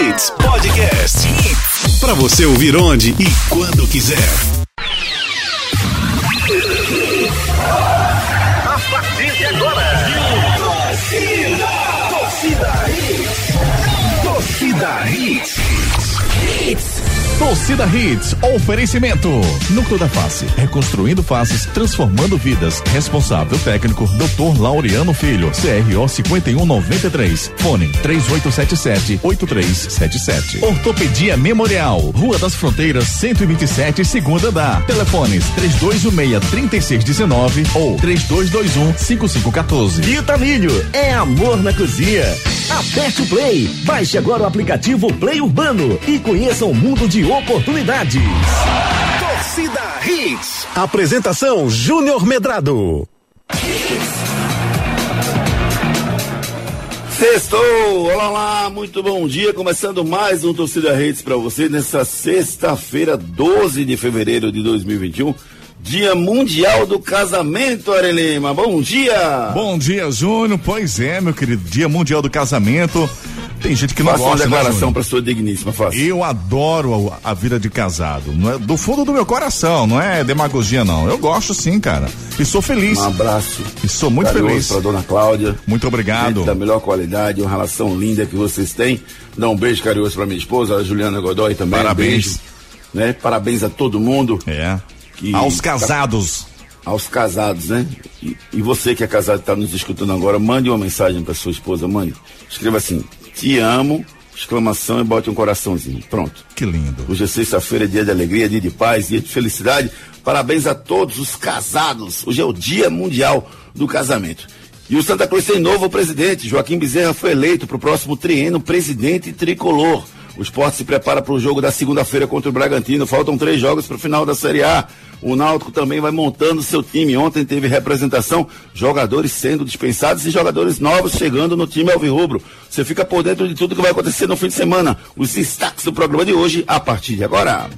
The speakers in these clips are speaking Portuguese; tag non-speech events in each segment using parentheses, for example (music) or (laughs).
Hits Podcast. Para você ouvir onde e quando quiser. A partir de agora. Torcida, torcida Hits. Torcida Hits. Hits. Torcida Hits, oferecimento. Núcleo da Face, reconstruindo faces, transformando vidas. Responsável técnico, Dr. Laureano Filho, CRO 5193. Fone 3877-8377. Ortopedia Memorial, Rua das Fronteiras, 127, segunda da. Telefones 3216-3619 ou 3221-5514. Vitamilho, é amor na cozinha. Aperte o Play, baixe agora o aplicativo Play Urbano e conheça o mundo de oportunidades. Torcida Hits. Apresentação Júnior Medrado. Sextou! Olá lá, muito bom dia. Começando mais um Torcida Hits para você nessa sexta-feira, 12 de fevereiro de 2021. Dia Mundial do Casamento, Arelima. Bom dia! Bom dia, Júnior. Pois é, meu querido. Dia Mundial do Casamento. Tem gente que não Faça gosta. uma né, declaração Júnior? para sua digníssima, faça. Eu adoro a, a vida de casado. É, do fundo do meu coração, não é demagogia, não. Eu gosto sim, cara. E sou feliz. Um abraço. E sou muito feliz. Para dona Cláudia. Muito obrigado. Gente da melhor qualidade, uma relação linda que vocês têm. Dá um beijo carinhoso para minha esposa, a Juliana Godoy também. Parabéns. Um beijo, né? Parabéns a todo mundo. É. Que- Aos casados. aos casados, né? E, e você que é casado e está nos escutando agora, mande uma mensagem para sua esposa, mande. Escreva assim: Te amo, exclamação e bote um coraçãozinho. Pronto. Que lindo. Hoje é sexta-feira, dia de alegria, dia de paz, dia de felicidade. Parabéns a todos os casados. Hoje é o Dia Mundial do Casamento. E o Santa Cruz tem novo presidente. Joaquim Bezerra foi eleito para o próximo triênio presidente tricolor. O esporte se prepara para o jogo da segunda-feira contra o Bragantino. Faltam três jogos para o final da Série A. O Náutico também vai montando seu time. Ontem teve representação, jogadores sendo dispensados e jogadores novos chegando no time Alvirrubro. Você fica por dentro de tudo que vai acontecer no fim de semana. Os destaques do programa de hoje a partir de agora.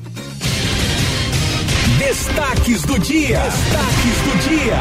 Destaques do dia. Destaques do dia.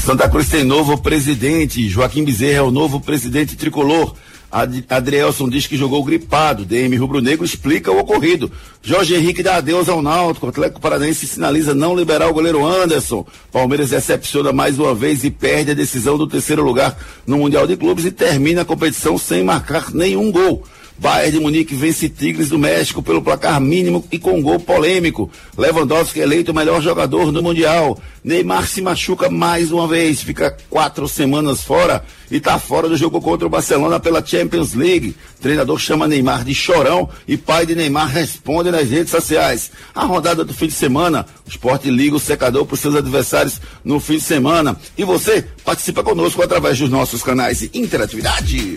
Santa Cruz tem novo presidente. Joaquim Bezerra é o novo presidente tricolor. Ad Adrielson diz que jogou gripado. DM Rubro Negro explica o ocorrido. Jorge Henrique dá adeus ao Náutico. Atlético Paranaense sinaliza não liberar o goleiro Anderson. Palmeiras decepciona mais uma vez e perde a decisão do terceiro lugar no Mundial de Clubes e termina a competição sem marcar nenhum gol. Bayern de Munique vence Tigres do México pelo placar mínimo e com gol polêmico. Lewandowski é eleito o melhor jogador do Mundial. Neymar se machuca mais uma vez, fica quatro semanas fora e está fora do jogo contra o Barcelona pela Champions League. treinador chama Neymar de chorão e pai de Neymar responde nas redes sociais. A rodada do fim de semana, o esporte liga o secador para os seus adversários no fim de semana. E você participa conosco através dos nossos canais de interatividade.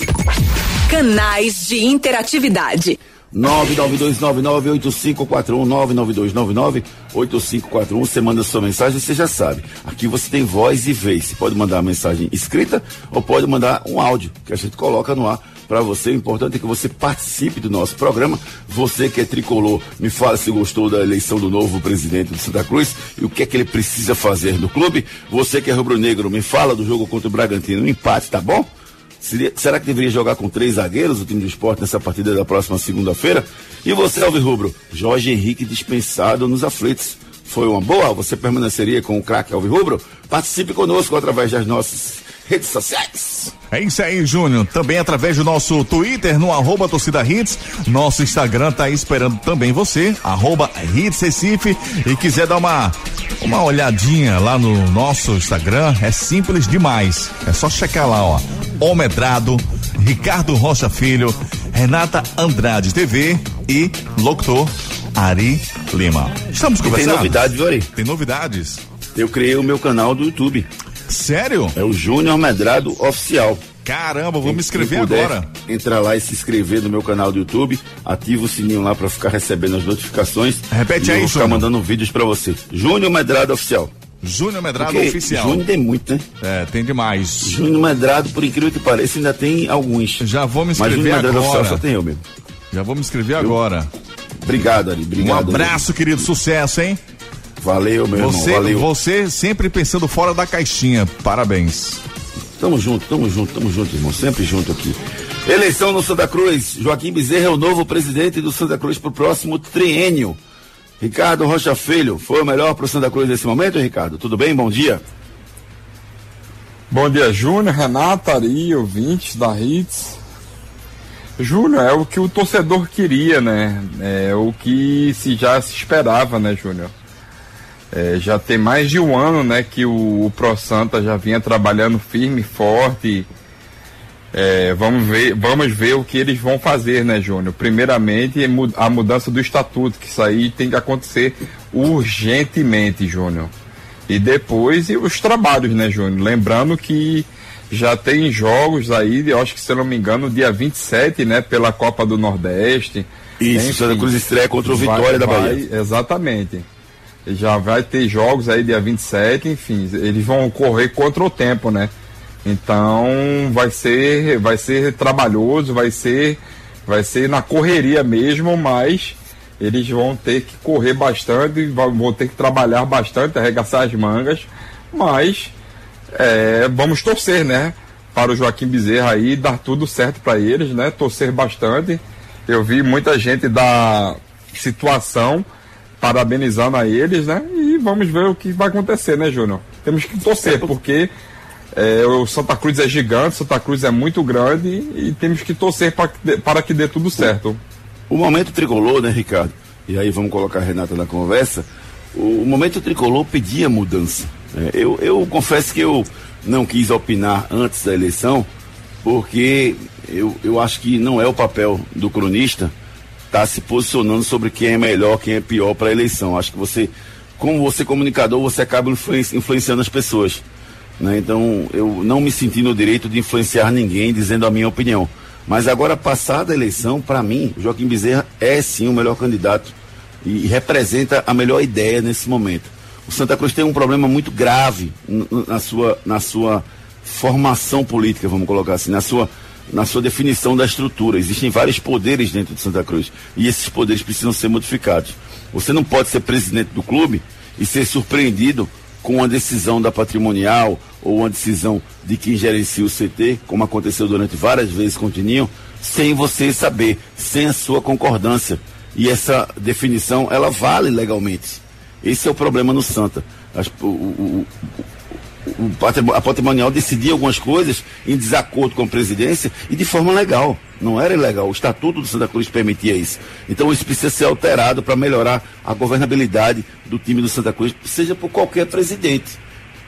Canais de interatividade. 992998541 992998541 você manda sua mensagem, você já sabe. Aqui você tem voz e vez. Você pode mandar mensagem escrita ou pode mandar um áudio que a gente coloca no ar para você. O importante é que você participe do nosso programa. Você que é tricolor, me fala se gostou da eleição do novo presidente do Santa Cruz e o que é que ele precisa fazer no clube. Você que é rubro-negro, me fala do jogo contra o Bragantino, um empate, tá bom? Seria- será que deveria jogar com três zagueiros o time do esporte nessa partida da próxima segunda-feira? E você, Alves Rubro, Jorge Henrique dispensado nos aflitos. Foi uma boa? Você permaneceria com o craque Alves Rubro? Participe conosco através das nossas redes sociais. É isso aí, Júnior. Também através do nosso Twitter, no arroba torcida hits. Nosso Instagram tá esperando também você, arroba hits Recife. E quiser dar uma, uma olhadinha lá no nosso Instagram, é simples demais. É só checar lá, ó. Omedrado, Ricardo Rocha Filho, Renata Andrade TV e locutor Ari Lima. Estamos tem conversando? novidade, viu, Ari? Tem novidades. Eu criei o meu canal do YouTube. Sério? É o Júnior Medrado Oficial. Caramba, vou me inscrever agora. Entrar lá e se inscrever no meu canal do YouTube. Ativa o sininho lá para ficar recebendo as notificações. Repete e aí, eu vou ficar Júnior. mandando vídeos para você. Júnior Medrado Oficial. Júnior Medrado Porque Oficial. Júnior tem muito, né? É, tem demais. Júnior Medrado, por incrível que pareça, ainda tem alguns. Já vou me Mas inscrever Júnior Medrado Oficial agora. só tem eu mesmo. Já vou me inscrever agora. Obrigado, Ari. Um Obrigado. abraço, querido. Sucesso, hein? Valeu, meu Você, irmão. Valeu. você sempre pensando fora da caixinha. Parabéns. Tamo junto, tamo junto, tamo junto, irmão. Sempre junto aqui. Eleição no Santa Cruz. Joaquim Bezerra é o novo presidente do Santa Cruz para o próximo triênio. Ricardo Rocha Filho, foi o melhor para o Santa Cruz nesse momento, Ricardo? Tudo bem? Bom dia. Bom dia, Júnior, Renata, Ari, ouvintes da Hits. Júnior, é o que o torcedor queria, né? É o que se já se esperava, né, Júnior? É, já tem mais de um ano, né, que o, o Pro Santa já vinha trabalhando firme, forte. É, vamos ver, vamos ver o que eles vão fazer, né, Júnior? Primeiramente, a mudança do estatuto, que isso aí tem que acontecer urgentemente, Júnior. E depois e os trabalhos, né, Júnior? Lembrando que já tem jogos aí, eu acho que se não me engano, dia 27, né, pela Copa do Nordeste. Isso, Santa Cruz estreia contra o Vitória vai, da Bahia. Vai, exatamente já vai ter jogos aí dia 27, enfim, eles vão correr contra o tempo, né? Então vai ser vai ser trabalhoso, vai ser vai ser na correria mesmo, mas eles vão ter que correr bastante, vão ter que trabalhar bastante, arregaçar as mangas, mas é, vamos torcer, né? Para o Joaquim Bezerra aí dar tudo certo para eles, né? Torcer bastante. Eu vi muita gente da situação parabenizando a eles, né? E vamos ver o que vai acontecer, né, Júnior? Temos que torcer, porque é, o Santa Cruz é gigante, Santa Cruz é muito grande e temos que torcer para que, dê, para que dê tudo certo. O momento tricolor, né, Ricardo? E aí vamos colocar a Renata na conversa. O, o momento tricolor pedia mudança. É, eu, eu confesso que eu não quis opinar antes da eleição, porque eu, eu acho que não é o papel do cronista está se posicionando sobre quem é melhor, quem é pior para a eleição. Acho que você, como você comunicador, você acaba influenciando as pessoas. Né? Então, eu não me senti no direito de influenciar ninguém dizendo a minha opinião. Mas agora, passada a eleição, para mim, Joaquim Bezerra é sim o melhor candidato e representa a melhor ideia nesse momento. O Santa Cruz tem um problema muito grave na sua, na sua formação política, vamos colocar assim, na sua na sua definição da estrutura. Existem vários poderes dentro de Santa Cruz e esses poderes precisam ser modificados. Você não pode ser presidente do clube e ser surpreendido com uma decisão da patrimonial ou uma decisão de quem gerencia o CT, como aconteceu durante várias vezes com o Tininho, sem você saber, sem a sua concordância. E essa definição, ela vale legalmente. Esse é o problema no Santa. As, o, o, a patrimonial decidia algumas coisas em desacordo com a presidência e de forma legal. Não era ilegal. O Estatuto do Santa Cruz permitia isso. Então isso precisa ser alterado para melhorar a governabilidade do time do Santa Cruz, seja por qualquer presidente.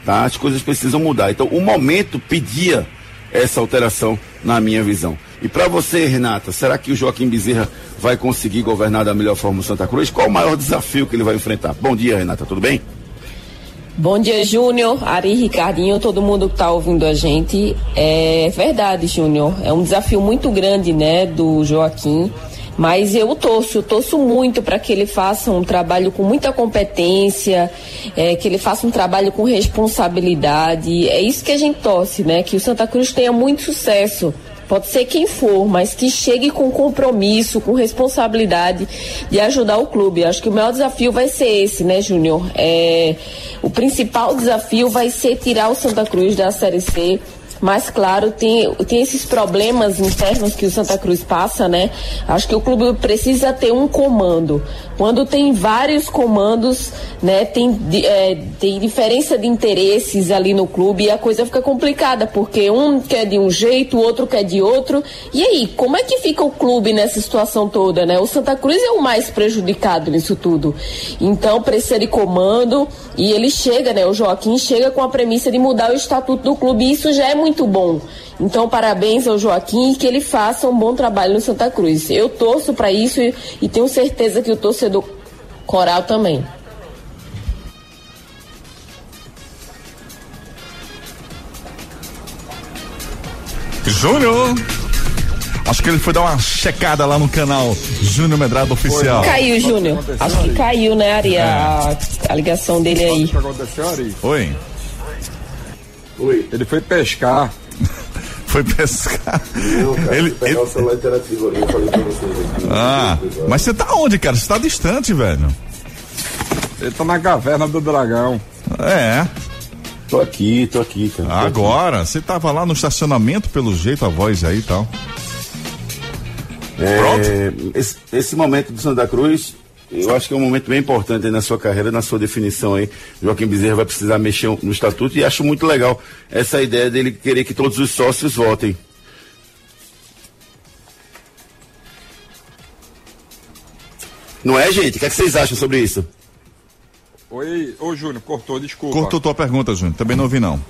Tá? As coisas precisam mudar. Então o momento pedia essa alteração, na minha visão. E para você, Renata, será que o Joaquim Bezerra vai conseguir governar da melhor forma o Santa Cruz? Qual o maior desafio que ele vai enfrentar? Bom dia, Renata, tudo bem? Bom dia, Júnior, Ari, Ricardinho, todo mundo que está ouvindo a gente. É verdade, Júnior. É um desafio muito grande, né, do Joaquim. Mas eu torço, eu torço muito para que ele faça um trabalho com muita competência, é, que ele faça um trabalho com responsabilidade. É isso que a gente torce, né? Que o Santa Cruz tenha muito sucesso pode ser quem for, mas que chegue com compromisso, com responsabilidade de ajudar o clube. Acho que o maior desafio vai ser esse, né, Júnior? É, o principal desafio vai ser tirar o Santa Cruz da Série C mas claro, tem, tem esses problemas internos que o Santa Cruz passa, né? Acho que o clube precisa ter um comando. Quando tem vários comandos, né, tem, é, tem diferença de interesses ali no clube e a coisa fica complicada, porque um quer de um jeito, o outro quer de outro. E aí, como é que fica o clube nessa situação toda, né? O Santa Cruz é o mais prejudicado nisso tudo. Então, precisa de comando e ele chega, né? O Joaquim chega com a premissa de mudar o estatuto do clube e isso já é muito bom. Então, parabéns ao Joaquim e que ele faça um bom trabalho no Santa Cruz. Eu torço para isso e, e tenho certeza que o torcedor do coral também. Júnior! Acho que ele foi dar uma checada lá no canal Júnior Medrado Oficial. Caiu, Júnior. Acho que caiu, né, Ari? É. A, a, ligação dele aí. O que aconteceu, Ari? Oi. Oi. Ele foi pescar. (laughs) foi pescar. Não, cara, ele, pegar ele... o celular interativo ali, eu falei pra vocês aqui. Ah, mas você tá onde, cara? Você tá distante, velho. Ele tá na caverna do dragão. É. Tô aqui, tô aqui, cara. Tô Agora, aqui. você tava lá no estacionamento, pelo jeito, a voz aí e tal. É, esse, esse momento do Santa Cruz, eu acho que é um momento bem importante aí na sua carreira, na sua definição aí. Joaquim Bezerra vai precisar mexer no estatuto e acho muito legal essa ideia dele querer que todos os sócios votem. Não é, gente? O que, é que vocês acham sobre isso? Oi, ô Júnior, cortou, desculpa. Cortou tua pergunta, Júnior. Também não ouvi, não.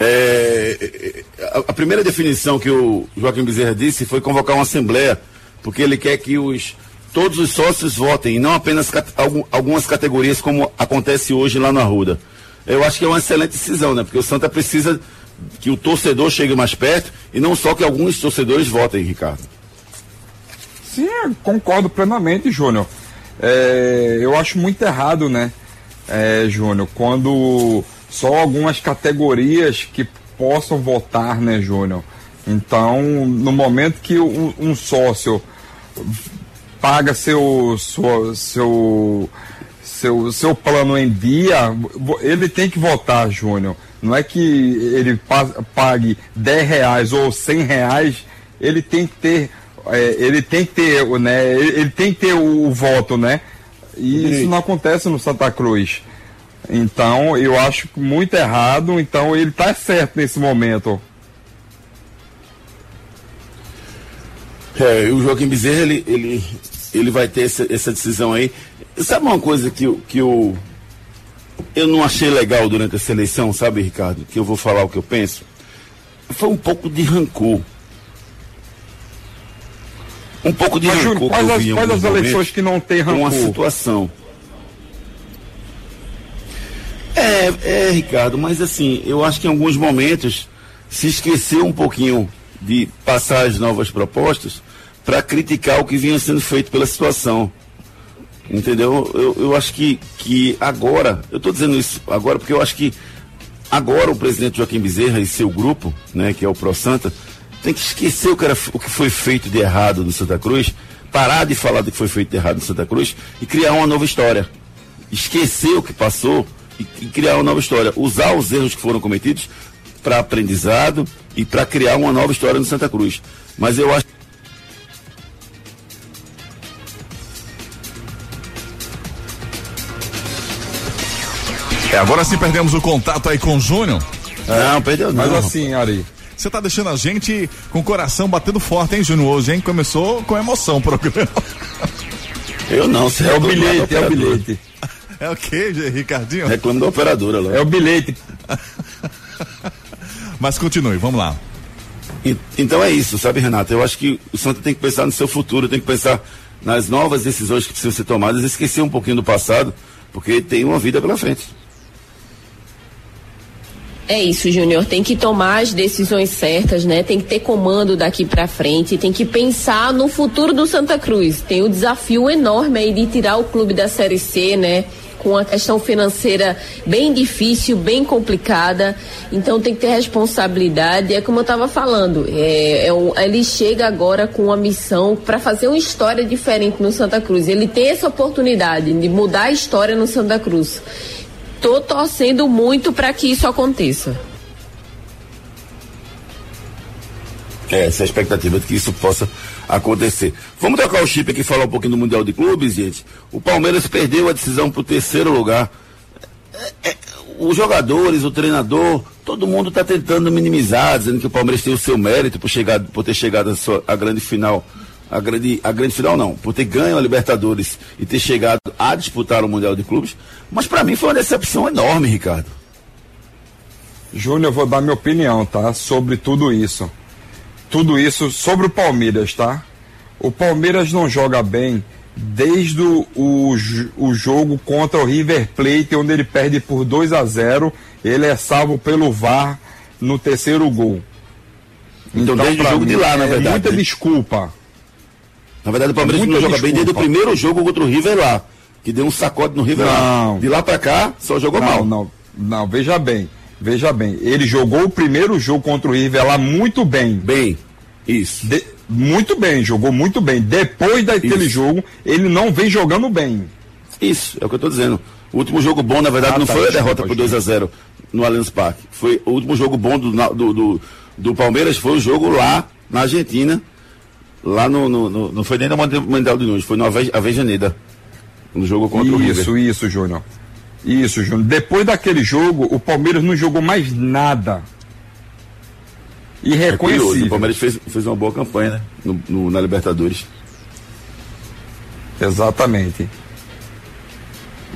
É, a, a primeira definição que o Joaquim Bezerra disse foi convocar uma assembleia, porque ele quer que os todos os sócios votem, e não apenas cat, algum, algumas categorias como acontece hoje lá na Ruda. Eu acho que é uma excelente decisão, né? Porque o Santa precisa que o torcedor chegue mais perto e não só que alguns torcedores votem, Ricardo. Sim, concordo plenamente, Júnior. É, eu acho muito errado, né, é, Júnior, quando só algumas categorias que possam votar, né, Júnior? Então, no momento que um, um sócio paga seu, seu, seu, seu, seu plano em dia, ele tem que votar, Júnior. Não é que ele pague 10 reais ou 100 reais, ele tem que ter, é, ele tem que ter, né, ele tem que ter o, o voto, né? E isso não acontece no Santa Cruz. Então, eu acho muito errado, então ele está certo nesse momento. É, o Joaquim Bezerra, ele, ele, ele vai ter essa, essa decisão aí. Sabe uma coisa que, que eu, eu não achei legal durante essa eleição, sabe, Ricardo? Que eu vou falar o que eu penso. Foi um pouco de rancor. Um pouco de Mas, rancor. Quais as, quais as eleições que não tem rancor? Uma situação. É, é, Ricardo, mas assim, eu acho que em alguns momentos se esqueceu um pouquinho de passar as novas propostas para criticar o que vinha sendo feito pela situação. Entendeu? Eu, eu acho que, que agora, eu estou dizendo isso agora porque eu acho que agora o presidente Joaquim Bezerra e seu grupo, né, que é o Pro Santa, tem que esquecer o que, era, o que foi feito de errado no Santa Cruz, parar de falar do que foi feito de errado no Santa Cruz e criar uma nova história. Esquecer o que passou e, e criar uma nova história. Usar os erros que foram cometidos para aprendizado e para criar uma nova história no Santa Cruz. Mas eu acho É, agora sim perdemos o contato aí com o Júnior. Não, perdeu não. Mas assim, Ari, Você tá deixando a gente com o coração batendo forte, hein, Júnior? Hoje, hein? Começou com emoção o programa. (laughs) Eu não, você é o da bilhete, é o bilhete. É o quê, Gê- Ricardinho? Reclamo da operadora lá. É o bilhete. (laughs) Mas continue, vamos lá. E- Então é isso, sabe, Renato? Eu acho que o Santa tem que pensar no seu futuro, tem que pensar nas novas decisões que precisam ser tomadas, esquecer um pouquinho do passado, porque tem uma vida pela frente. É isso, Júnior. Tem que tomar as decisões certas, né? Tem que ter comando daqui pra frente, tem que pensar no futuro do Santa Cruz. Tem o desafio enorme aí de tirar o clube da Série C, né? Com a questão financeira bem difícil, bem complicada. Então tem que ter responsabilidade. É como eu estava falando, é, é um- ele chega agora com uma missão para fazer uma história diferente no Santa Cruz. Ele tem essa oportunidade de mudar a história no Santa Cruz. Tô torcendo muito para que isso aconteça. É, essa é expectativa de que isso possa acontecer. Vamos trocar o chip aqui e falar um pouquinho do Mundial de Clubes, gente. O Palmeiras perdeu a decisão para o terceiro lugar. É, é, os jogadores, o treinador, todo mundo está tentando minimizar, dizendo que o Palmeiras tem o seu mérito por, chegar, por ter chegado à, grande final. A grande, a grande final não, por ter ganho a Libertadores e ter chegado a disputar o Mundial de Clubes. Mas para mim foi uma decepção enorme, Ricardo. Júnior, eu vou dar minha opinião, tá? Sobre tudo isso. Tudo isso sobre o Palmeiras, tá? O Palmeiras não joga bem desde o, o, jo- o jogo contra o River Plate, onde ele perde por 2 a 0 Ele é salvo pelo VAR no terceiro gol. Então, desde o jogo de lá, na é verdade, Muita né? desculpa. Na verdade, o Palmeiras Muita não joga bem desde o desculpa. primeiro jogo contra o River lá. Que deu um sacode no River lá. Não. De lá pra cá, só jogou Não, mal. não, não, veja bem. Veja bem, ele jogou o primeiro jogo contra o River lá muito bem. Bem, isso. De- muito bem, jogou muito bem. Depois daquele Isso. jogo, ele não vem jogando bem. Isso, é o que eu tô dizendo. O último jogo bom, na verdade, Ah, não tá, foi a derrota por desculpa. 2 a 0 no Allianz Parque. Foi o último jogo bom do, do, do, do Palmeiras foi o jogo lá na Argentina, Lá no, no, no- Não foi nem na Mundial de Nunes, foi no Ave- Avejaneda. No jogo contra o River. Isso, isso, Júnior. Isso, Júnior. Depois daquele jogo, o Palmeiras não jogou mais nada. É curioso, o. Palmeiras fez, fez uma boa campanha, né? No, no- na Libertadores. Exatamente.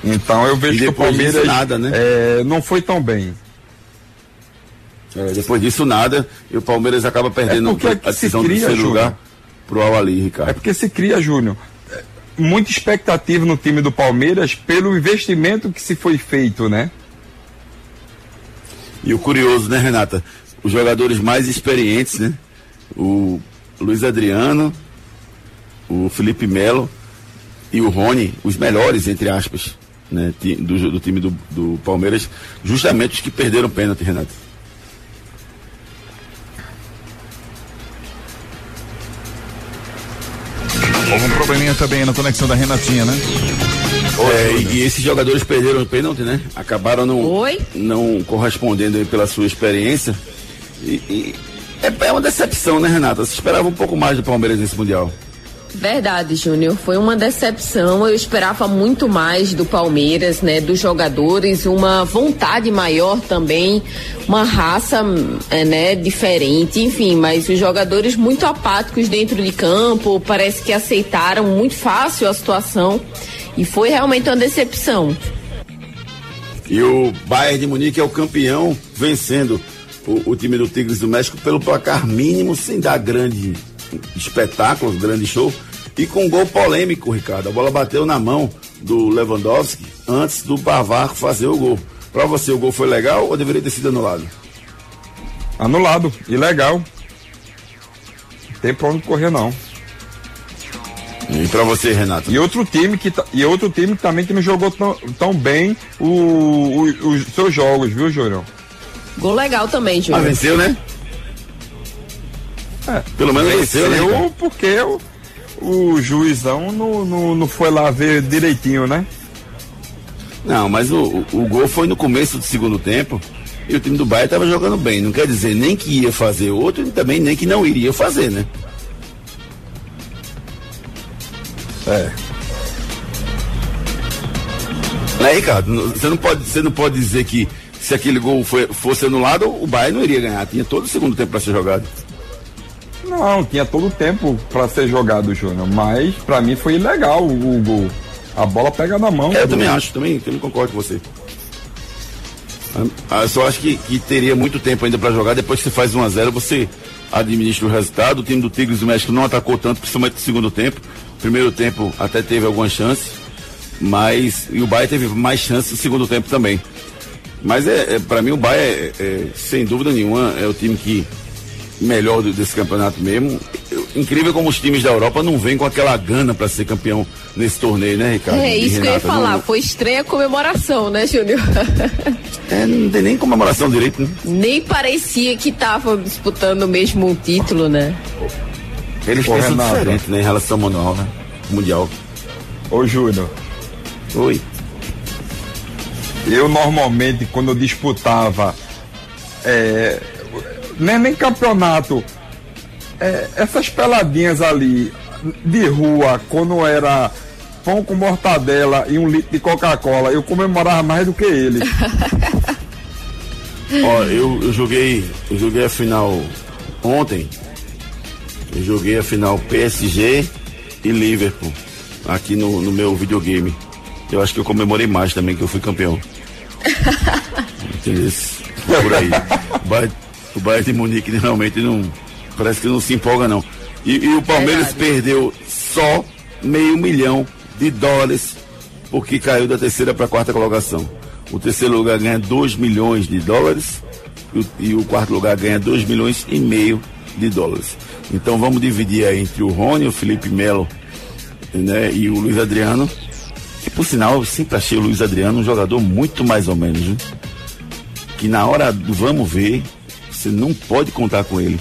Então eu vejo E que o Palmeiras nada, né? é, não foi tão bem. É, depois disso, nada. E o Palmeiras acaba perdendo É porque a é decisão do cria, terceiro Júnior. lugar pro É Ricardo. porque se cria, Júnior, é, muita expectativa no time do Palmeiras pelo investimento que se foi feito, né? E o curioso, né, Renata? Os jogadores mais experientes, né? O Luiz Adriano, o Felipe Melo e o Rony, os melhores, entre aspas, né? Do, do time do, do Palmeiras, justamente os que perderam o pênalti, Renato. Também na conexão da Renatinha, né? É, e, e esses jogadores perderam o pênalti, né? Acabaram não, Oi? não correspondendo aí pela sua experiência. E, e é, é uma decepção, né, Renata? Se esperava um pouco mais do Palmeiras nesse Mundial. Verdade, Júnior. Foi uma decepção. Eu esperava muito mais do Palmeiras, né? Dos jogadores, uma vontade maior também, uma raça, eh, né? Diferente, enfim. Mas os jogadores muito apáticos dentro de campo, parece que aceitaram muito fácil a situação e foi realmente uma decepção. E o Bayern de Munique é o campeão, vencendo o, o time do Tigres do México pelo placar mínimo, sem dar grande espetáculo, grande show. E com um gol polêmico, Ricardo. A bola bateu na mão do Lewandowski antes do Bavar fazer o gol. Pra você, o gol foi legal ou deveria ter sido anulado? Anulado, ilegal. Não tem pra onde correr, não. E pra você, Renato? E outro time que, tá- e outro time que também que não jogou tão, tão bem o- o- os seus jogos, viu, Júnior? Gol legal também, Ah, Júnior. venceu, né? É, Pelo menos venceu, né? Ricardo? porque o, o juizão não, não, não foi lá ver direitinho, né? Não, mas o, o, o gol foi no começo do segundo tempo e o time do Bayern estava jogando bem. Não quer dizer nem que ia fazer outro e também nem que não iria fazer, né? É. Né, Ricardo? Você não pode, você não pode dizer que se aquele gol foi- fosse anulado, o Bayern não iria ganhar. Tinha todo o segundo tempo para ser jogado. Não, tinha todo o tempo pra ser jogado, Júnior. Mas pra mim foi ilegal o, o gol. A bola pega na mão. É, eu também acho, também, também concordo com você. Ah, Eu só acho que, que teria muito tempo ainda para jogar. Depois que você faz 1 a 0 você administra o resultado. O time do Tigres do México não atacou tanto, principalmente no segundo tempo. Primeiro tempo até teve algumas chances, mas e o Bahia teve mais chances no segundo tempo também. Mas é, é para mim o Bahia é, é, sem dúvida nenhuma é o time que melhor do- desse campeonato mesmo. Eu- incrível como os times da Europa não vêm com aquela gana para ser campeão nesse torneio, né, Ricardo? É E isso que eu ia Renata? falar. Não- Foi estranha comemoração, né, Júnior? (laughs) É, não tem nem comemoração direito, né? Nem parecia que estavam disputando o mesmo título, né? Eles Ô, pensam Renato. diferente, né, em relação ao manual, né? Mundial. Ô, Júnior. Oi. Eu normalmente, quando eu disputava, é, nem, nem campeonato, é, essas peladinhas ali de rua, quando era pão com mortadela e um litro de Coca-Cola, eu comemorava mais do que ele. (laughs) Ó, eu, eu joguei. Eu joguei a final ontem. Eu joguei a final PSG e Liverpool. Aqui no, no meu videogame. Eu acho que eu comemorei mais também que eu fui campeão. (laughs) Entendeu? Por aí. Bayern, o Bayern de Munique realmente não. Parece que não se empolga, não. E, e o Palmeiras Verdade. perdeu só meio milhão de dólares porque caiu da terceira para a quarta colocação. O terceiro lugar ganha 2 milhões de dólares e o, e o quarto lugar ganha 2 milhões e meio de dólares. Então vamos dividir aí entre o Rony, o Felipe Melo né, e o Luiz Adriano. Que por sinal eu sempre achei o Luiz Adriano um jogador muito mais ou menos. Viu? Que na hora do vamos ver, você não pode contar com ele.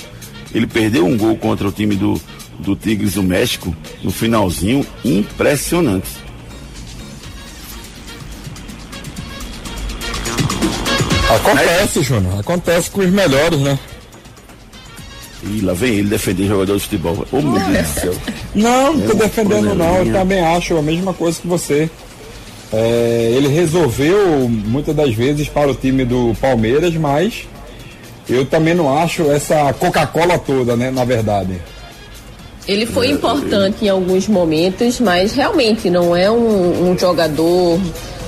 Ele perdeu um gol contra o time do, do Tigres do México no finalzinho, impressionante. Acontece, Júnior. Acontece com os melhores, né? Ih, lá vem ele defender jogador de futebol. Ô, meu Deus do céu. Não, não tô É uma defendendo não, eu também acho a mesma coisa que você. É, ele resolveu muitas das vezes para o time do Palmeiras, mas eu também não acho essa Coca-Cola toda, né, na verdade. Ele foi importante em alguns momentos, mas realmente não é um, um jogador,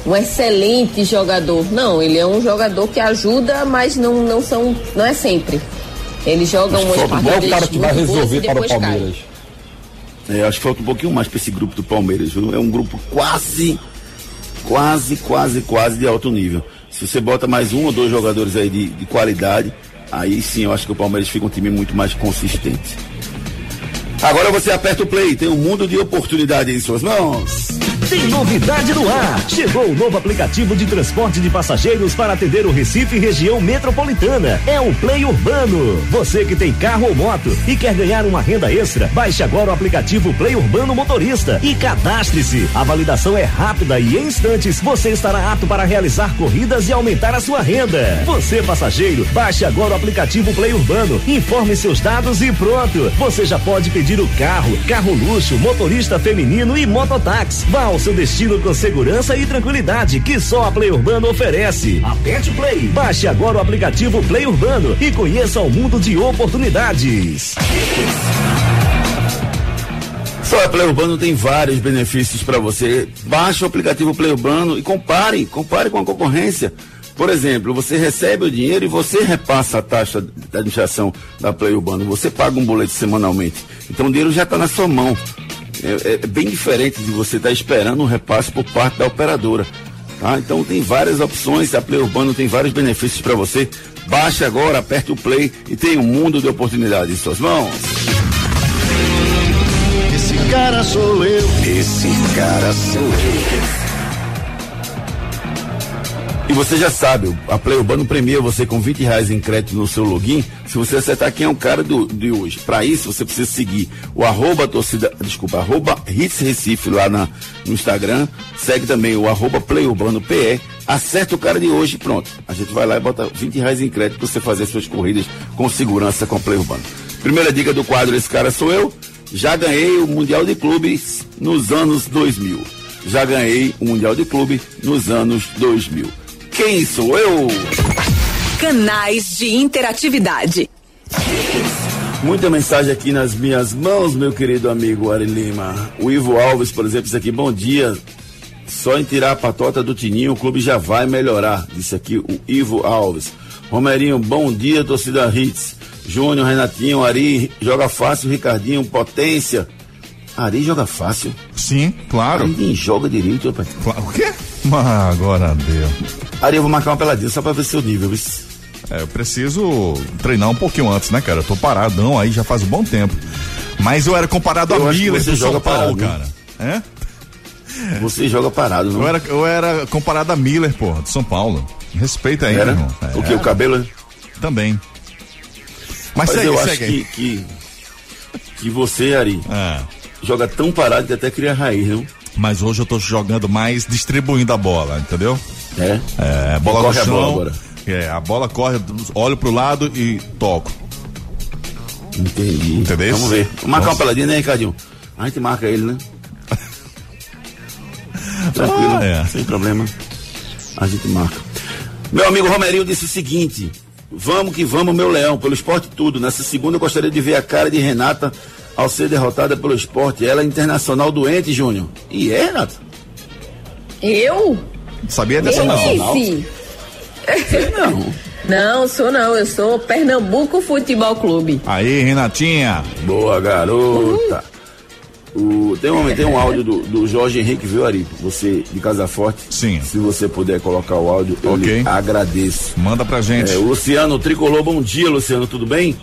um excelente jogador. Não, ele é um jogador que ajuda, mas não, não são, não é sempre. Ele joga umas falta- Não é partidas o cara que vai resolver e para o. Palmeiras. É, acho que falta um pouquinho mais para esse grupo do Palmeiras, viu? É um grupo quase, quase, quase, quase de alto nível. Se você bota mais um ou dois jogadores aí de, de qualidade, aí sim eu acho que o Palmeiras fica um time muito mais consistente. Agora você aperta o play, tem um mundo de oportunidade em suas mãos. Tem novidade no ar. Chegou o novo aplicativo de transporte de passageiros para atender o Recife e região metropolitana. É o Play Urbano. Você que tem carro ou moto e quer ganhar uma renda extra, baixe agora o aplicativo Play Urbano Motorista e cadastre-se. A validação é rápida e em instantes você estará apto para realizar corridas e aumentar a sua renda. Você, passageiro, baixe agora o aplicativo Play Urbano, informe seus dados e pronto. Você já pode pedir o carro, carro luxo, motorista feminino e mototáxi. Vá ao seu destino com segurança e tranquilidade que só a Play Urbano oferece. Aperte Play. Baixe agora o aplicativo Play Urbano e conheça o mundo de oportunidades. Só a Play Urbano tem vários benefícios para você. Baixe o aplicativo Play Urbano e compare, compare com a concorrência. Por exemplo, você recebe o dinheiro e você repassa a taxa de administração da Play Urbano. Você paga um boleto semanalmente. Então o dinheiro já está na sua mão. É, é bem diferente de você estar esperando um repasse por parte da operadora. Tá? Então tem várias opções, a Play Urbano tem vários benefícios para você. Baixe agora, aperte o play e tenha um mundo de oportunidades em suas mãos. Esse cara sou eu. Esse cara sou eu. E você já sabe, a Play Urbano premia você com 20 reais em crédito no seu login se você acertar quem é o cara do, de hoje. Para isso, você precisa seguir o arroba torcida, desculpa, arroba Hits Recife lá na, no Instagram. Segue também o arroba Play Urbano PE. Acerta o cara de hoje pronto. A gente vai lá e bota 20 reais em crédito para você fazer suas corridas com segurança com a Play Urbano. Primeira dica do quadro Esse Cara Sou Eu. Já ganhei o Mundial de Clubes nos anos 2000. Já ganhei o Mundial de Clube nos anos 2000. Quem sou eu? Canais de interatividade. Muita mensagem aqui nas minhas mãos, meu querido amigo Ari Lima. O Ivo Alves, por exemplo, disse aqui, bom dia. Só em tirar a patota do Tininho, o clube já vai melhorar. Disse aqui o Ivo Alves. Romerinho, bom dia, torcida Hits. Júnior, Renatinho, Ari, joga fácil, Ricardinho, potência. Ari joga fácil. Sim, claro. Ari nem joga direito, rapaz. O quê? (laughs) Ah, agora deu. Ari, eu vou marcar uma peladinha só pra ver seu nível. É, eu preciso treinar um pouquinho antes, né, cara? Eu tô paradão aí já faz um bom tempo. Mas eu era comparado Eu a Miller você do São joga Paulo, parado, né? cara. É? Você joga parado, não? Eu era, eu era comparado a Miller, porra, do São Paulo. Respeita aí, Era? irmão. O que? É, O cabelo? Também. Mas, Mas segue, eu segue acho que, que, que você, Ari, Ah, joga tão parado que até cria raiz, não? Mas hoje eu tô jogando mais distribuindo a bola, entendeu? É? É, bola corre no a chão. bola agora. É, a bola corre, olho pro lado e toco. Entendi. Entendeu? Vamos ver. Vamos marcar uma peladinha, né, Ricardinho? A gente marca ele, né? (laughs) Tranquilo, Ah, é. sem problema. A gente marca. Meu amigo Romerinho disse o seguinte: Vamos que vamos, meu leão, pelo esporte tudo. Nessa segunda eu gostaria de ver a cara de Renata ao ser derrotada pelo esporte. Ela é internacional doente, Júnior. E é, Renata? Eu? Sabia dessa não? Esse? Não. (laughs) Não, sou não. Eu sou Pernambuco Futebol Clube. Aí, Renatinha. Boa, garota. O, tem, um, tem um áudio do, do Jorge Henrique, viu, Ari? Você de Casa Forte. Sim. Se você puder colocar o áudio, eu Ok. lhe agradeço. Manda pra gente. É, Luciano Tricolor, bom dia, Luciano, tudo bem?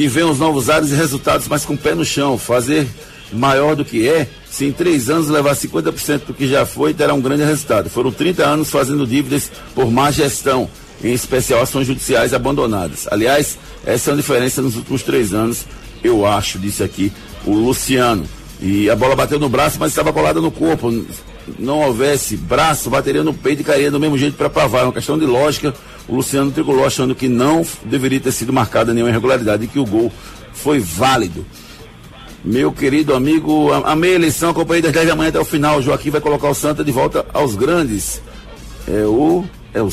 Que venham os novos ares e resultados, mas com o pé no chão. Fazer maior do que é, se em três anos levar 50% do que já foi, terá um grande resultado. Foram 30 anos fazendo dívidas por má gestão, em especial ações judiciais abandonadas. Aliás, essa é a diferença nos últimos três anos, eu acho, disse aqui o Luciano. E a bola bateu no braço, mas estava colada no corpo. Não houvesse braço, bateria no peito e cairia do mesmo jeito para Pavar. É uma questão de lógica. O Luciano tricolor achando que não deveria ter sido marcada nenhuma irregularidade e que o gol foi válido. Meu querido amigo, a, a eleição, acompanhei das 10 da manhã até o final. O Joaquim vai colocar o Santa de volta aos grandes. É o. É o.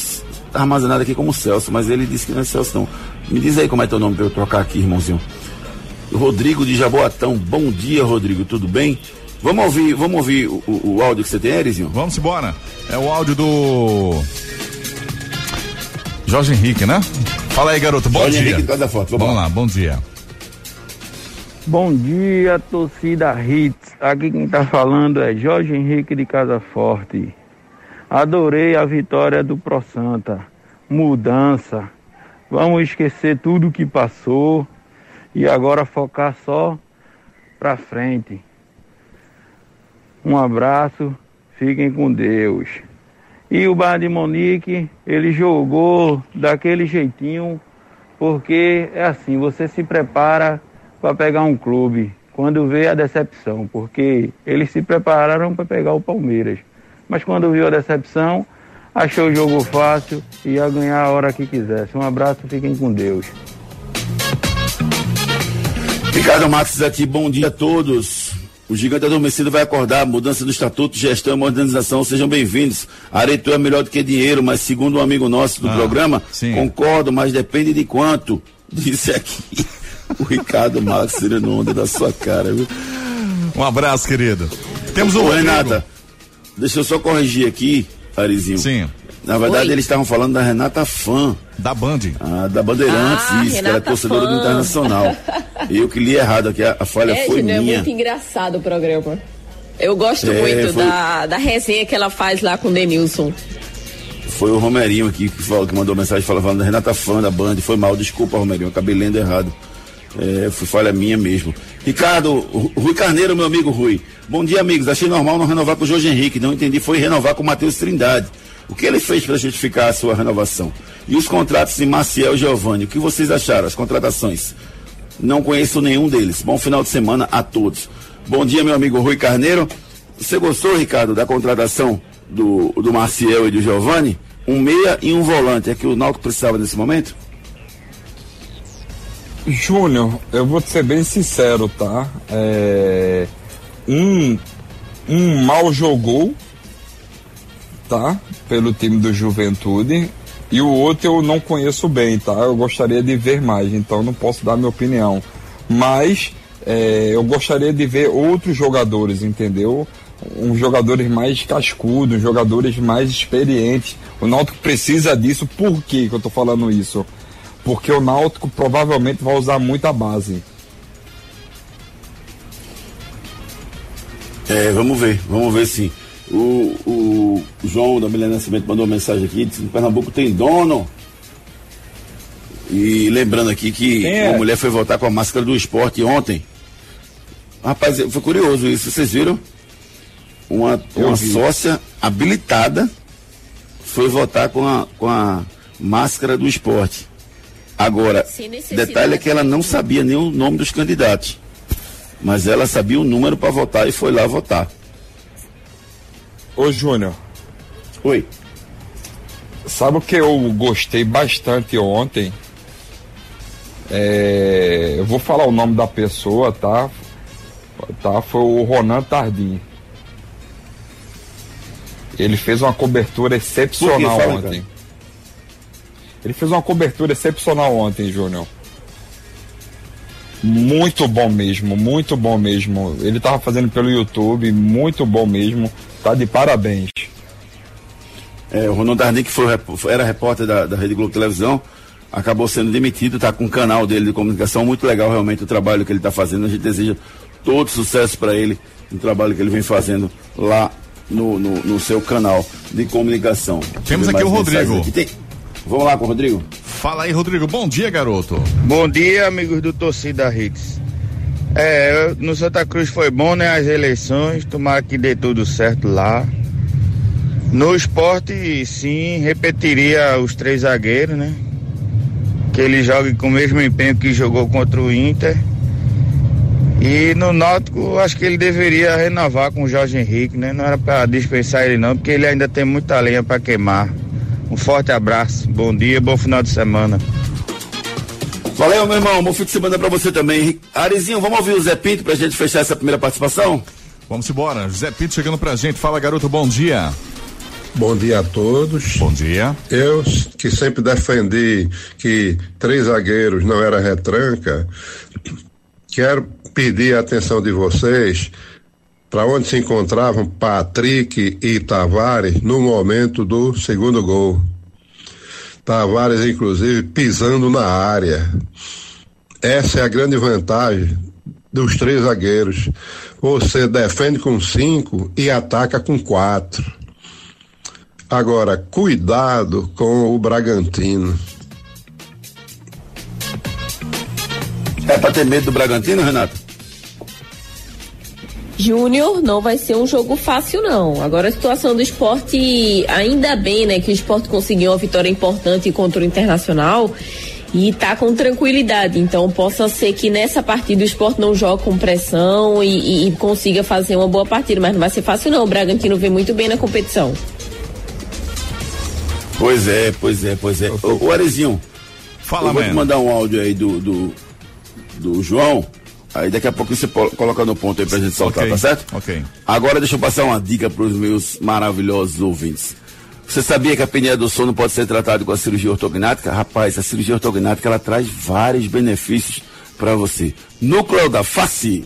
Tá armazenado aqui como Celso, mas ele disse que não é Celso, não. Me diz aí como é teu nome para eu trocar aqui, irmãozinho. Rodrigo de Jaboatão. Bom dia, Rodrigo, tudo bem? Vamos ouvir, vamos ouvir o, o, o áudio que você tem, Erizinho? Vamos embora. É o áudio do. Jorge Henrique, né? Fala aí, garoto. Bom Jorge dia. Henrique de Casa Forte. Vamos, Vamos lá, bom dia. Bom dia, torcida Hits. Aqui quem tá falando é Jorge Henrique de Casa Forte. Adorei a vitória do Pro Santa. Mudança. Vamos esquecer tudo que passou e agora focar só pra frente. Um abraço, fiquem com Deus. E o Bar de Monique, ele jogou daquele jeitinho, porque é assim, você se prepara para pegar um clube quando vê a decepção, porque eles se prepararam para pegar o Palmeiras. Mas quando viu a decepção, achou o jogo fácil e ia ganhar a hora que quisesse. Um abraço, fiquem com Deus. Ricardo Matos aqui, bom dia a todos. O gigante adormecido vai acordar, mudança do estatuto, gestão e modernização, sejam bem-vindos. Aretu é melhor do que dinheiro, mas segundo um amigo nosso do Ah, programa, sim. concordo, mas depende de quanto. (laughs) Disse aqui o Ricardo Matos, tirando onda da sua cara, viu? Um abraço, querido. Temos o Ô, Rodrigo. Renata, deixa eu só corrigir aqui, Arizinho. Sim. Na verdade, Oi. eles estavam falando da Renata Fã, Da Band. ah, da Bandeirantes, Ah, isso, que era Renata torcedora do. Internacional. (laughs) Eu que li errado aqui, a, a falha É, foi é minha. muito engraçado o programa. Eu gosto É, muito foi- da, da resenha que ela faz lá com o Denilson. Foi o Romerinho aqui que, falou, que mandou mensagem falando, da Renata Fã da Band. Foi mal, desculpa, Romerinho, acabei lendo errado. É, foi falha minha mesmo. Ricardo, Ru- Rui Carneiro, meu amigo Rui. Bom dia, amigos. Achei normal não renovar com o Jorge Henrique. Não entendi, foi renovar com o Matheus Trindade. O que ele fez para justificar a sua renovação? E os contratos de Maciel e Giovanni, o que vocês acharam? As contratações? Não conheço nenhum deles. Bom final de semana a todos. Bom dia, meu amigo Rui Carneiro. Você gostou, Ricardo, da contratação do, do Maciel e do Giovanni? Um meia e um volante. É que o Náutico precisava nesse momento? Júnior, eu vou ser bem sincero, tá? É, um, um mal jogou, tá? Pelo time do Juventude. E o outro eu não conheço bem, tá? Eu gostaria de ver mais, então não posso dar minha opinião. Mas é, eu gostaria de ver outros jogadores, entendeu? Uns jogadores mais cascudos, jogadores mais experientes. O Náutico precisa disso. Por que eu tô falando isso? Porque o Náutico provavelmente vai usar muita base. É, vamos ver, vamos ver sim. O, o João da Milena Nascimento mandou uma mensagem aqui, disse que Pernambuco tem dono. E lembrando aqui que é? uma mulher foi votar com a máscara do esporte ontem. Rapaz, foi curioso isso, vocês viram? Uma, uma vi. sócia habilitada foi votar com a, com a máscara do esporte. Agora, detalhe é que ela não sabia nem o nome dos candidatos. Mas ela sabia o número para votar e foi lá votar. Ô Júnior, Oi. sabe o que eu gostei bastante ontem? É, eu vou falar o nome da pessoa, tá? Tá, foi o Ronan Tardim. Ele fez uma cobertura excepcional Fala, ontem. Ele fez uma cobertura excepcional ontem, Júnior. Muito bom mesmo, muito bom mesmo. Ele tava fazendo pelo YouTube, muito bom mesmo. Tá de parabéns. É, o Ronaldo Darni, que foi, era repórter da, da Rede Globo Televisão, acabou sendo demitido, está com o canal dele de comunicação. Muito legal realmente o trabalho que ele está fazendo. A gente deseja todo sucesso para ele no trabalho que ele vem fazendo lá no, no, no seu canal de comunicação. Temos aqui o Rodrigo. aqui. Tem- Vamos lá com o Rodrigo. Fala aí, Rodrigo. Bom dia, garoto. Bom dia, amigos do Torcida Hits. É, no Santa Cruz foi bom, né? As eleições, tomara que dê tudo certo lá. No esporte, sim, repetiria os três zagueiros, né? Que ele jogue com o mesmo empenho que jogou contra o Inter. E no Náutico, acho que ele deveria renovar com o Jorge Henrique, né? Não era para dispensar ele não, porque ele ainda tem muita lenha para queimar. Um forte abraço, bom dia, bom final de semana. Valeu, meu irmão. Bom fim de semana pra você também. Arizinho, vamos ouvir o Zé Pinto pra gente fechar essa primeira participação? Vamos embora. José Pinto chegando pra gente. Fala, garoto, bom dia. Bom dia a todos. Bom dia. Eu, que sempre defendi que três zagueiros não era retranca, quero pedir a atenção de vocês para onde se encontravam Patrick e Tavares no momento do segundo gol. Tavares, inclusive, pisando na área. Essa é a grande vantagem dos três zagueiros. Você defende com cinco e ataca com quatro. Agora, cuidado com o Bragantino. É pra ter medo do Bragantino, Renato? Júnior, não vai ser um jogo fácil, não. Agora a situação do esporte, ainda bem, né, que o esporte conseguiu uma vitória importante contra o Internacional e tá com tranquilidade. Então possa ser que nessa partida o esporte não jogue com pressão e, e, e consiga fazer uma boa partida, mas não vai ser fácil não. O Bragantino vem muito bem na competição. Pois é, pois é, pois é. O, Arezinho, Fala, eu vou te man. mandar um áudio aí do, do, do João. Aí daqui a pouco você coloca no ponto aí pra gente soltar, Ok, tá certo? Ok. Agora deixa eu passar uma dica pros meus maravilhosos ouvintes. Você sabia que a apneia do sono pode ser tratada com a cirurgia ortognática? Rapaz, a cirurgia ortognática ela traz vários benefícios para você. Núcleo da face.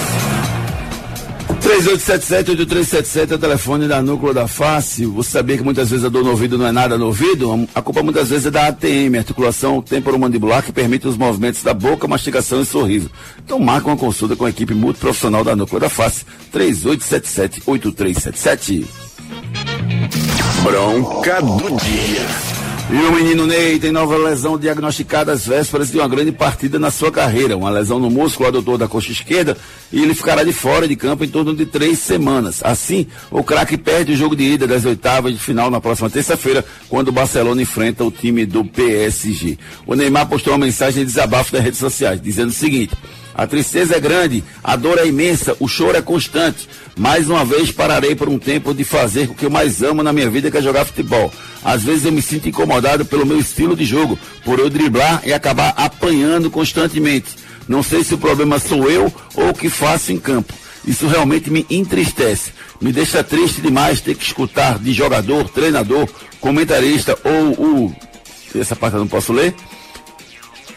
3877-8377 é o telefone da Núcleo da Face. Você sabia que muitas vezes a dor no ouvido não é nada no ouvido? A culpa muitas vezes é da ATM, articulação temporomandibular, que permite os movimentos da boca, mastigação e sorriso. Então marca uma consulta com a equipe multiprofissional da Núcleo da Face. 3877-8377. Bronca do dia. E o menino Ney tem nova lesão diagnosticada às vésperas de uma grande partida na sua carreira. Uma lesão no músculo adutor da coxa esquerda e ele ficará de fora de campo em torno de três semanas. Assim, o craque perde o jogo de ida das oitavas de final na próxima terça-feira, quando o Barcelona enfrenta o time do PSG. O Neymar postou uma mensagem de desabafo nas redes sociais, dizendo o seguinte. A tristeza é grande, a dor é imensa, o choro é constante. Mais uma vez pararei por um tempo de fazer o que eu mais amo na minha vida, que é jogar futebol. Às vezes eu me sinto incomodado pelo meu estilo de jogo, por eu driblar e acabar apanhando constantemente. Não sei se o problema sou eu ou o que faço em campo. Isso realmente me entristece. Me deixa triste demais ter que escutar de jogador, treinador, comentarista ou o. Essa parte eu não posso ler?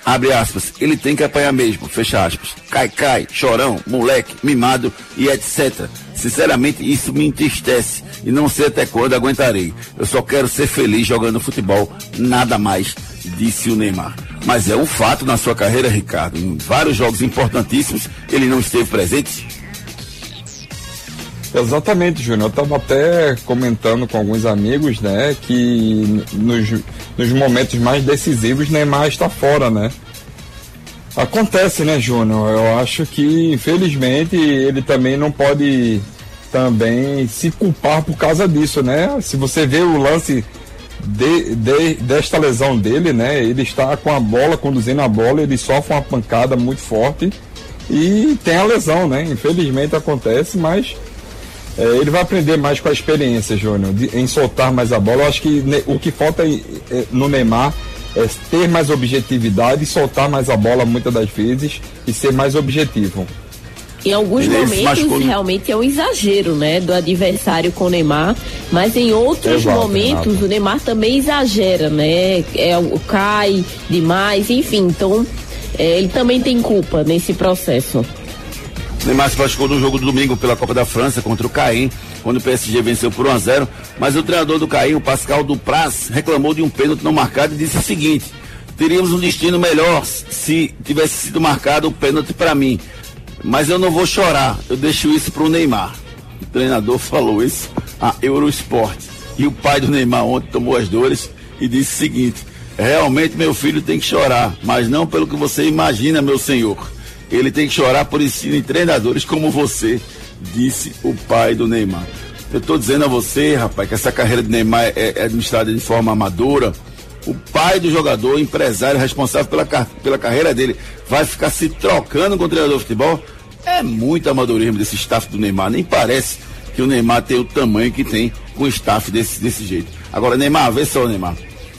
Abre aspas, ele tem que apanhar mesmo, fecha aspas. Cai, cai, chorão, moleque, mimado e etc. Sinceramente, isso me entristece e não sei até quando aguentarei. Eu só quero ser feliz jogando futebol, nada mais, disse o Neymar. Mas é um fato na sua carreira, Ricardo. Em vários jogos importantíssimos, ele não esteve presente. Exatamente, Júnior. Eu estava até comentando com alguns amigos, né, que nos, nos momentos mais decisivos Neymar está fora, né? Acontece, né, Júnior? Eu acho que, infelizmente, ele também não pode também se culpar por causa disso, né? Se você vê o lance de, de- desta lesão dele, né? Ele está com a bola, conduzindo a bola, ele sofre uma pancada muito forte e tem a lesão, né? Infelizmente acontece, mas é, ele vai aprender mais com a experiência, Júnior, de- em soltar mais a bola. Eu acho que ne- o que falta é, no Neymar é ter mais objetividade e soltar mais a bola muitas das vezes e ser mais objetivo. Em alguns Ele momentos, realmente é um exagero, né, do adversário com o Neymar, mas em outros Exato, momentos Renato. o Neymar também exagera, né, é, o cai demais, enfim, então é, ele também tem culpa nesse processo. Neymar se machucou no jogo do domingo pela Copa da França contra o Caim, quando o PSG venceu por 1 a 0 mas o treinador do Caim, o Pascal Dupraz, reclamou de um pênalti não marcado e disse o seguinte: teríamos um destino melhor se tivesse sido marcado o pênalti para mim. Mas eu não vou chorar, eu deixo isso para o Neymar. O treinador falou isso a Eurosport. E o pai do Neymar ontem tomou as dores e disse o seguinte: realmente meu filho tem que chorar, mas não pelo que você imagina, meu senhor. Ele tem que chorar por ensino em treinadores como você, disse o pai do Neymar. Eu estou dizendo a você, rapaz, que essa carreira de Neymar é, é administrada de forma amadora. O pai do jogador, empresário responsável pela, pela carreira dele, vai ficar se trocando com o treinador de futebol. É muito amadorismo desse staff do Neymar. Nem parece que o Neymar tem o tamanho que tem com o staff desse, desse jeito. Agora, Neymar, vê só, Neymar.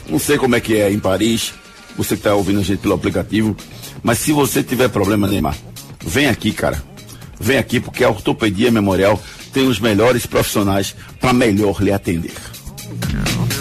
Não sei como é que é em Paris. Você que está ouvindo a gente pelo aplicativo. Mas se você tiver problema, Neymar, vem aqui, cara. Vem aqui porque a Ortopedia Memorial tem os melhores profissionais para melhor lhe atender.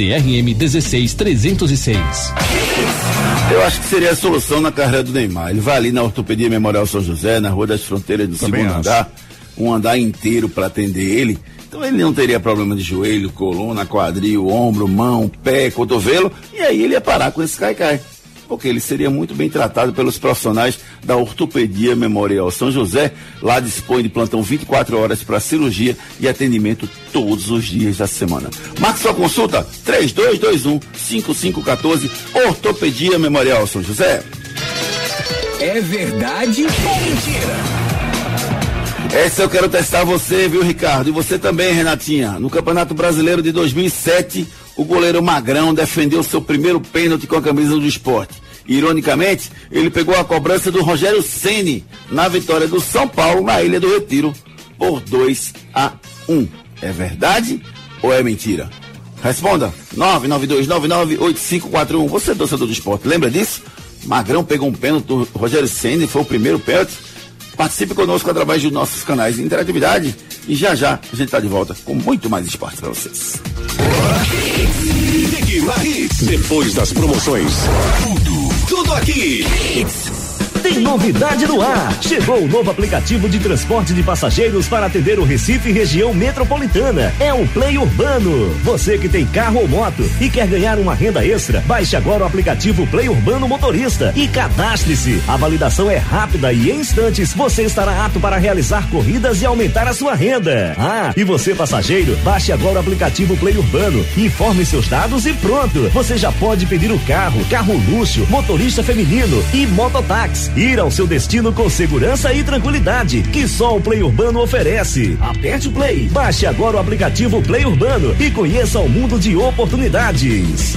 CRM 16306. Eu acho que seria a solução na carreira do Neymar. Ele vai ali na Ortopedia Memorial São José, na Rua das Fronteiras do Também segundo acho. andar, um andar inteiro para atender ele. Então ele não teria problema de joelho, coluna, quadril, ombro, mão, pé, cotovelo, e aí ele ia parar com esse cai-cai porque ele seria muito bem tratado pelos profissionais da Ortopedia Memorial São José. Lá dispõe de plantão 24 horas para cirurgia e atendimento todos os dias da semana. Marque sua consulta 3221 5514 Ortopedia Memorial São José. É verdade ou mentira? Essa eu quero testar você, viu, Ricardo? E você também, Renatinha. No Campeonato Brasileiro de 2007, o goleiro Magrão defendeu seu primeiro pênalti com a camisa do esporte. Ironicamente, ele pegou a cobrança do Rogério Ceni na vitória do São Paulo na Ilha do Retiro por 2 a 1. É verdade ou é mentira? Responda 992998541. Você é torcedor do esporte, lembra disso? Magrão pegou um pênalti do Rogério Ceni, foi o primeiro pênalti. Participe conosco através dos nossos canais de interatividade e já já a gente está de volta com muito mais esporte para vocês. Depois das promoções, tudo, tudo aqui. Tem novidade no ar. Chegou o novo aplicativo de transporte de passageiros para atender o Recife e região metropolitana. É o Play Urbano. Você que tem carro ou moto e quer ganhar uma renda extra, baixe agora o aplicativo Play Urbano Motorista e cadastre-se. A validação é rápida e em instantes você estará apto para realizar corridas e aumentar a sua renda. Ah, e você passageiro, baixe agora o aplicativo Play Urbano, informe seus dados e pronto. Você já pode pedir o carro, carro luxo, motorista feminino e mototáxi Ir ao seu destino com segurança e tranquilidade, que só o Play Urbano oferece. Aperte o Play, baixe agora o aplicativo Play Urbano e conheça o mundo de oportunidades.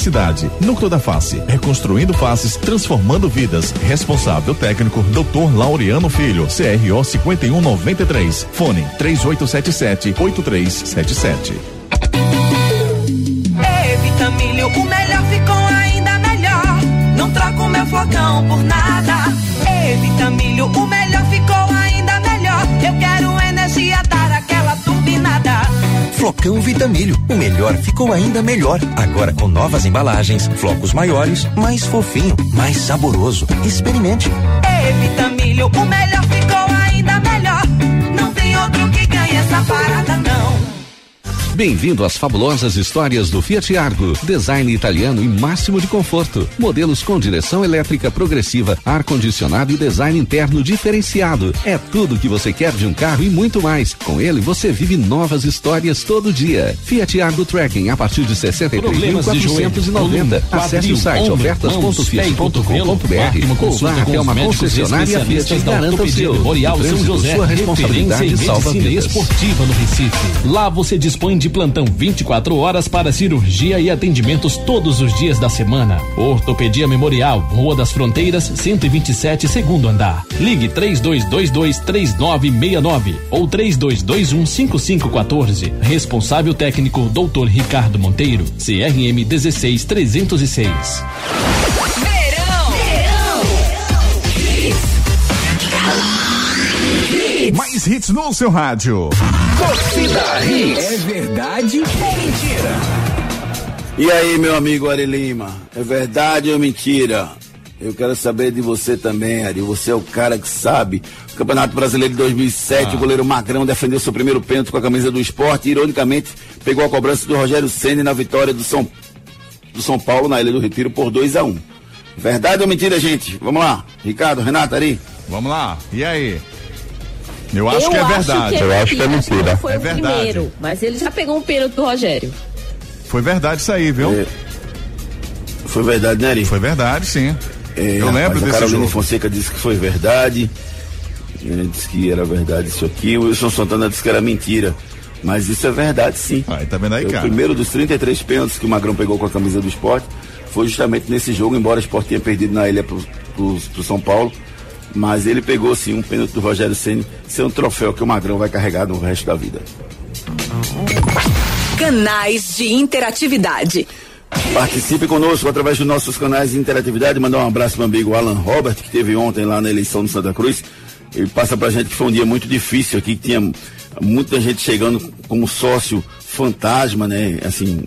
necessidade. Núcleo da Face, reconstruindo faces, transformando vidas. Responsável técnico, Dr. Laureano Filho, CRO 5193. Fone 3877 8377. Ei, Vitamilho, o melhor ficou ainda melhor. Não troco meu flocão por nada. Ei, Vitamilho, o melhor ficou ainda melhor. Eu quero energia. Flocão Vitamilho. O melhor ficou ainda melhor. Agora com novas embalagens, flocos maiores, mais fofinho, mais saboroso. Experimente. É Vitamilho, o melhor ficou ainda melhor. Não tem outro que ganhe essa parada, não. Bem-vindo às fabulosas histórias do Fiat Argo. Design italiano e máximo de conforto. Modelos com direção elétrica progressiva, ar-condicionado e design interno diferenciado. É tudo que você quer de um carro e muito mais. Com ele você vive novas histórias todo dia. Fiat Argo Tracking a partir de 63.490. Acesse o site ofertas.fiat.com.br ou vá até uma concessionária Fiat e garanta o seu. O São José, sua referência responsabilidade salva vidas. esportiva no Recife. Lá você dispõe de plantão 24 horas para cirurgia e atendimentos todos os dias da semana. Ortopedia Memorial, Rua das Fronteiras, 127, segundo andar. Ligue 3222 3969 ou 3221 5514. Responsável técnico Dr. Ricardo Monteiro, CRM 16306. Mais hits no seu rádio. Torcida Hits. E aí, meu amigo Ari Lima, é verdade ou mentira? Eu quero saber de você também, Ari. Você é o cara que sabe. O Campeonato Brasileiro de 2007, Ah. o goleiro Magrão defendeu seu primeiro pênalti com a camisa do esporte e, ironicamente, pegou a cobrança do Rogério Ceni na vitória do São, do São Paulo na Ilha do Retiro por 2 a 1 Verdade ou mentira, gente? Vamos lá. Ricardo, Renato, Ari. Vamos lá. E aí? Eu acho Eu que é acho verdade. que é mentira, acho que não Foi É o verdade. primeiro, mas ele já pegou um pênalti do Rogério. Foi verdade isso aí, viu? Foi verdade, né, Ari? Foi verdade, sim. É, Eu lembro rapaz, desse A Carolina jogo. Fonseca disse que foi verdade. Ele disse que era verdade isso aqui. O Wilson Santana disse que era mentira. Mas isso é verdade, sim. Aí, tá vendo aí, o cara? primeiro dos 33 pênaltis que o Magrão pegou com a camisa do esporte foi justamente nesse jogo, embora o esporte tenha perdido na ilha pro, pro, pro São Paulo. Mas ele pegou sim um pênalti do Rogério Ceni, ser um troféu que o Magrão vai carregar no resto da vida. Canais de interatividade. Participe conosco através dos nossos canais de interatividade. Mandar um abraço para meu amigo Alan Robert, que teve ontem lá na eleição do Santa Cruz. Ele passa pra gente que foi um dia muito difícil aqui, que tinha muita gente chegando como sócio fantasma, né? Assim,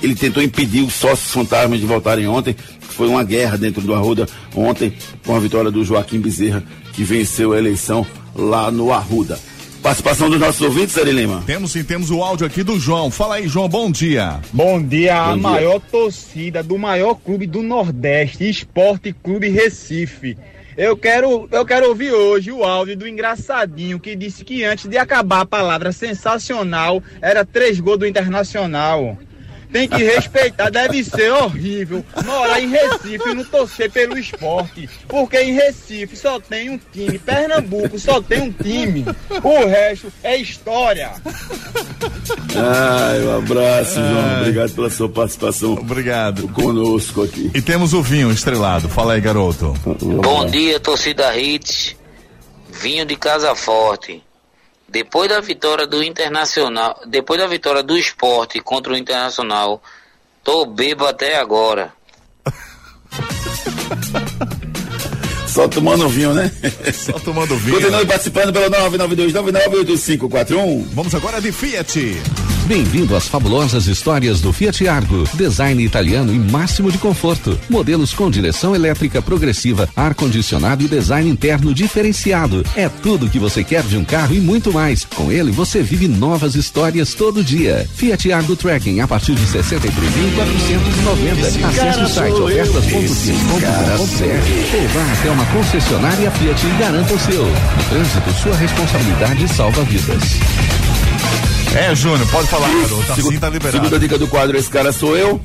ele tentou impedir os sócios fantasmas de voltarem ontem. Foi uma guerra dentro do Arruda ontem, com a vitória do Joaquim Bezerra, que venceu a eleição lá no Arruda. Participação dos nossos ouvintes, Ari Lima. Temos sim, temos o áudio aqui do João. Fala aí, João, bom dia. Bom dia, a Bom dia. maior torcida do maior clube do Nordeste, Esporte Clube Recife. Eu quero, eu quero ouvir hoje o áudio do engraçadinho que disse que antes de acabar a palavra sensacional era três gols do Internacional. Tem que respeitar, deve ser horrível morar em Recife e não torcer pelo esporte. Porque em Recife só tem um time, Pernambuco só tem um time. O resto é história. Ai, um abraço, João. Obrigado pela sua participação. Obrigado. Conosco aqui. E temos o vinho estrelado. Fala aí, garoto. Bom dia, torcida Hits. Vinho de Casa Forte. Depois da vitória do Internacional, depois da vitória do esporte contra o Internacional, tô bebo até agora. (laughs) Só tomando vinho, né? Só tomando (laughs) vinho. Continue participando pelo 992998541. Vamos agora de Fiat. Bem-vindo às fabulosas histórias do Fiat Argo. Design italiano e máximo de conforto. Modelos com direção elétrica progressiva, ar-condicionado e design interno diferenciado. É tudo que você quer de um carro e muito mais. Com ele você vive novas histórias todo dia. Fiat Argo Tracking a partir de 63.490. Acesse o site ofertas.fiat.com.br ou vá até uma concessionária Fiat e garanta o seu. No trânsito, sua responsabilidade salva vidas. É, Júnior, pode falar, garoto. Assim Segu- tá liberado. Segunda dica do quadro, esse cara sou eu.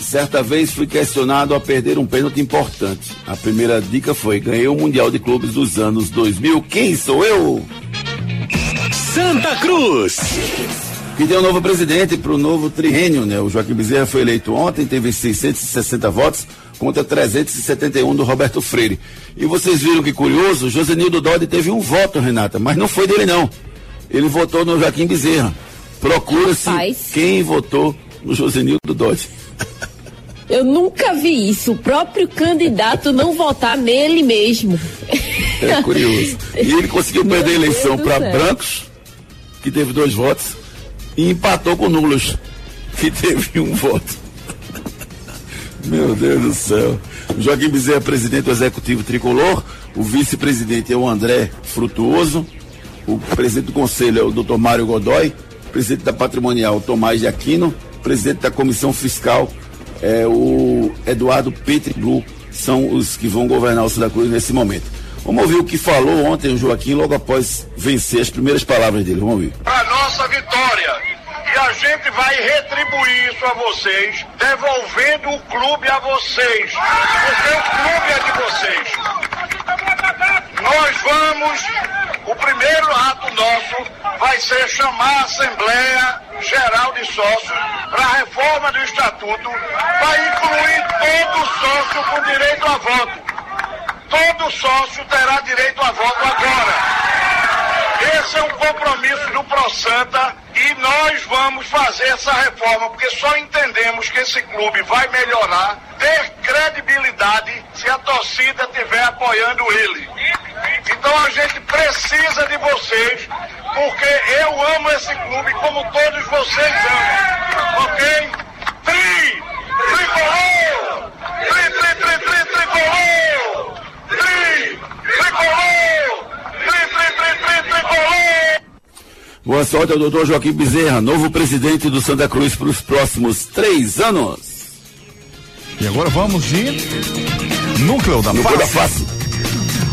Certa vez fui questionado a perder um pênalti importante. A primeira dica foi: ganhei o Mundial de Clubes dos anos 2000. Quem sou eu? Santa Cruz. Que tem um novo presidente para o novo triênio, né? O Joaquim Bezerra foi eleito ontem, teve 660 votos contra 371 do Roberto Freire. E vocês viram que curioso, Josenildo Dodge teve um voto, Renata, mas não foi dele não. Ele votou no Joaquim Bezerra. Procura-se quem votou no Josenildo Dodge. Eu nunca vi isso. O próprio candidato não votar nele mesmo. É curioso. E ele conseguiu Meu perder a eleição para. Brancos, que teve dois votos, e empatou com Nulos, que (laughs) teve um voto. Meu Deus do céu. O Joaquim Bezerra, presidente do Executivo Tricolor. O vice-presidente é o André Frutuoso. O presidente do conselho é o Dr. Mário Godoy. presidente da Patrimonial Tomás de Aquino, presidente da Comissão Fiscal é, o Eduardo Petri Blue, são os que vão governar o Santa Cruz nesse momento. Vamos ouvir o que falou ontem o Joaquim logo após vencer as primeiras palavras dele. Vamos ouvir. A nossa vitória. E a gente vai retribuir isso a vocês, devolvendo o clube a vocês. Porque o clube é de vocês. Nós vamos, o primeiro ato nosso vai ser chamar a Assembleia Geral de Sócios para a reforma do Estatuto, vai incluir todo sócio com direito a voto. Todo sócio terá direito a voto agora. Esse é um compromisso do ProSanta e nós vamos fazer essa reforma, porque só entendemos que esse clube vai melhorar, ter credibilidade se a torcida estiver apoiando ele. Então a gente precisa de vocês, porque eu amo esse clube como todos vocês amam. Ok? Tri! Tricolor! Tri, tri, tri, tri, tricolor! Tri! Tricolor! Boa sorte ao doutor Joaquim Bezerra, novo presidente do Santa Cruz para os próximos três anos. E agora vamos de núcleo da Núcleo da face.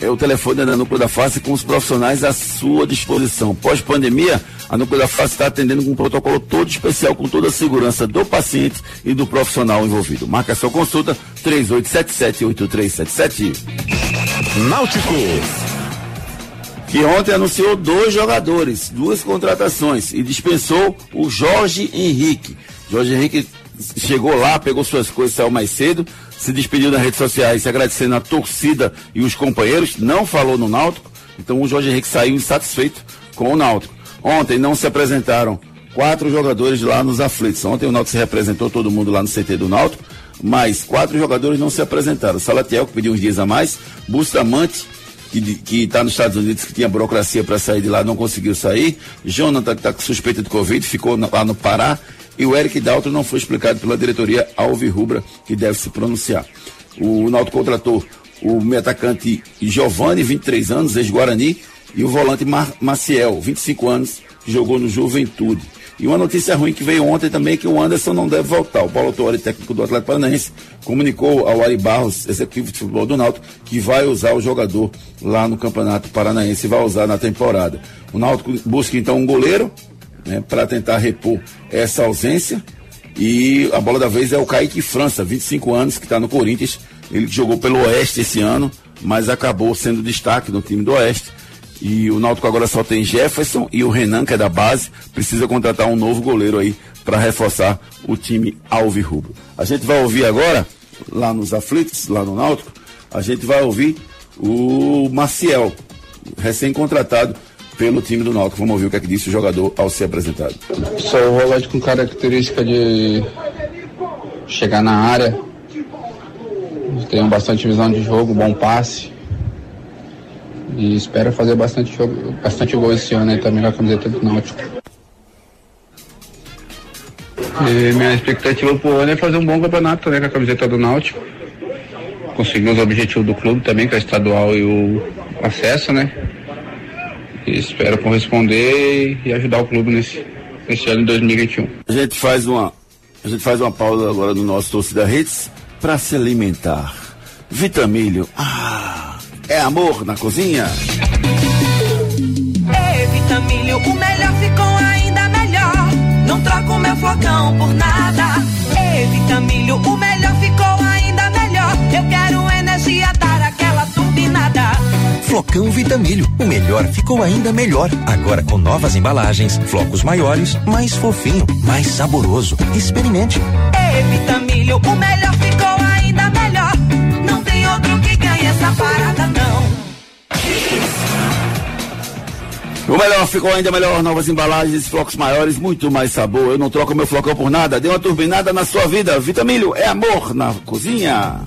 é o telefone da Núcleo da Face com os profissionais à sua disposição. Pós-pandemia, a Núcleo da Face está atendendo com um protocolo todo especial, com toda a segurança do paciente e do profissional envolvido. Marca sua consulta 3877-8377. Náutico. Que ontem anunciou dois jogadores, duas contratações e dispensou o Jorge Henrique. Jorge Henrique chegou lá, pegou suas coisas, saiu mais cedo, se despediu nas redes sociais, se agradecendo a torcida e os companheiros, não falou no Náutico, então o Jorge Henrique saiu insatisfeito com o Náutico. Ontem não se apresentaram quatro jogadores lá nos aflitos. Ontem o Náutico se representou todo mundo lá no CT do Náutico, mas quatro jogadores não se apresentaram. Salatiel, que pediu uns dias a mais, Bustamante, que está nos Estados Unidos, que tinha burocracia para sair de lá, não conseguiu sair. Jonathan, que está com suspeita de Covid, ficou lá no Pará. E o Eric Dalton não foi explicado pela diretoria Alvirrubra, que deve se pronunciar. O Náutico contratou o meio atacante Giovanni, 23 anos, ex-Guarani, e o volante Mar Maciel, 25 anos, que jogou no Juventude. E uma notícia ruim que veio ontem também é que o Anderson não deve voltar. O Paulo Torre, técnico do Atlético Paranaense, comunicou ao Ari Barros, executivo de futebol do Náutico, que vai usar o jogador lá no Campeonato Paranaense vai usar na temporada. O Náutico busca então um goleiro, né, para tentar repor essa ausência. E a bola da vez é o Kaique França, 25 anos, que está no Corinthians. Ele jogou pelo Oeste esse ano, mas acabou sendo destaque no time do Oeste. E o Náutico agora só tem Jefferson e o Renan, que é da base, precisa contratar um novo goleiro aí para reforçar o time Alvirrubro. A gente vai ouvir agora, lá nos aflitos, lá no Náutico, a gente vai ouvir o Maciel, recém-contratado pelo time do Náutico. Vamos ouvir o que é que disse o jogador ao ser apresentado. Sou um volante com característica de chegar na área. Tenho bastante visão de jogo, bom passe. E espero fazer bastante, jogo, bastante gol esse ano aí também com a camiseta do Náutico. E minha expectativa pro ano é fazer um bom campeonato também com a camiseta do Náutico. Conseguir os objetivos do clube também, que é o estadual e o acesso, né? Espero corresponder e ajudar o clube nesse, nesse ano de 2021. A gente faz uma, a gente faz uma pausa agora no nosso Torcida Hits para se alimentar. Vitamilho, ah, é amor na cozinha? Evitamilho, o melhor ficou ainda melhor. Não troco meu flocão por nada. Evitamilho, o Flocão Vitamilho. O melhor ficou ainda melhor. Agora com novas embalagens, flocos maiores, mais fofinho, mais saboroso. Experimente. É Vitamilho, o melhor ficou ainda melhor. Não tem outro que ganhe essa parada, não. O melhor ficou ainda melhor, novas embalagens, flocos maiores, muito mais sabor. Eu não troco meu flocão por nada. Dê uma turbinada na sua vida. Vitamilho é amor na cozinha.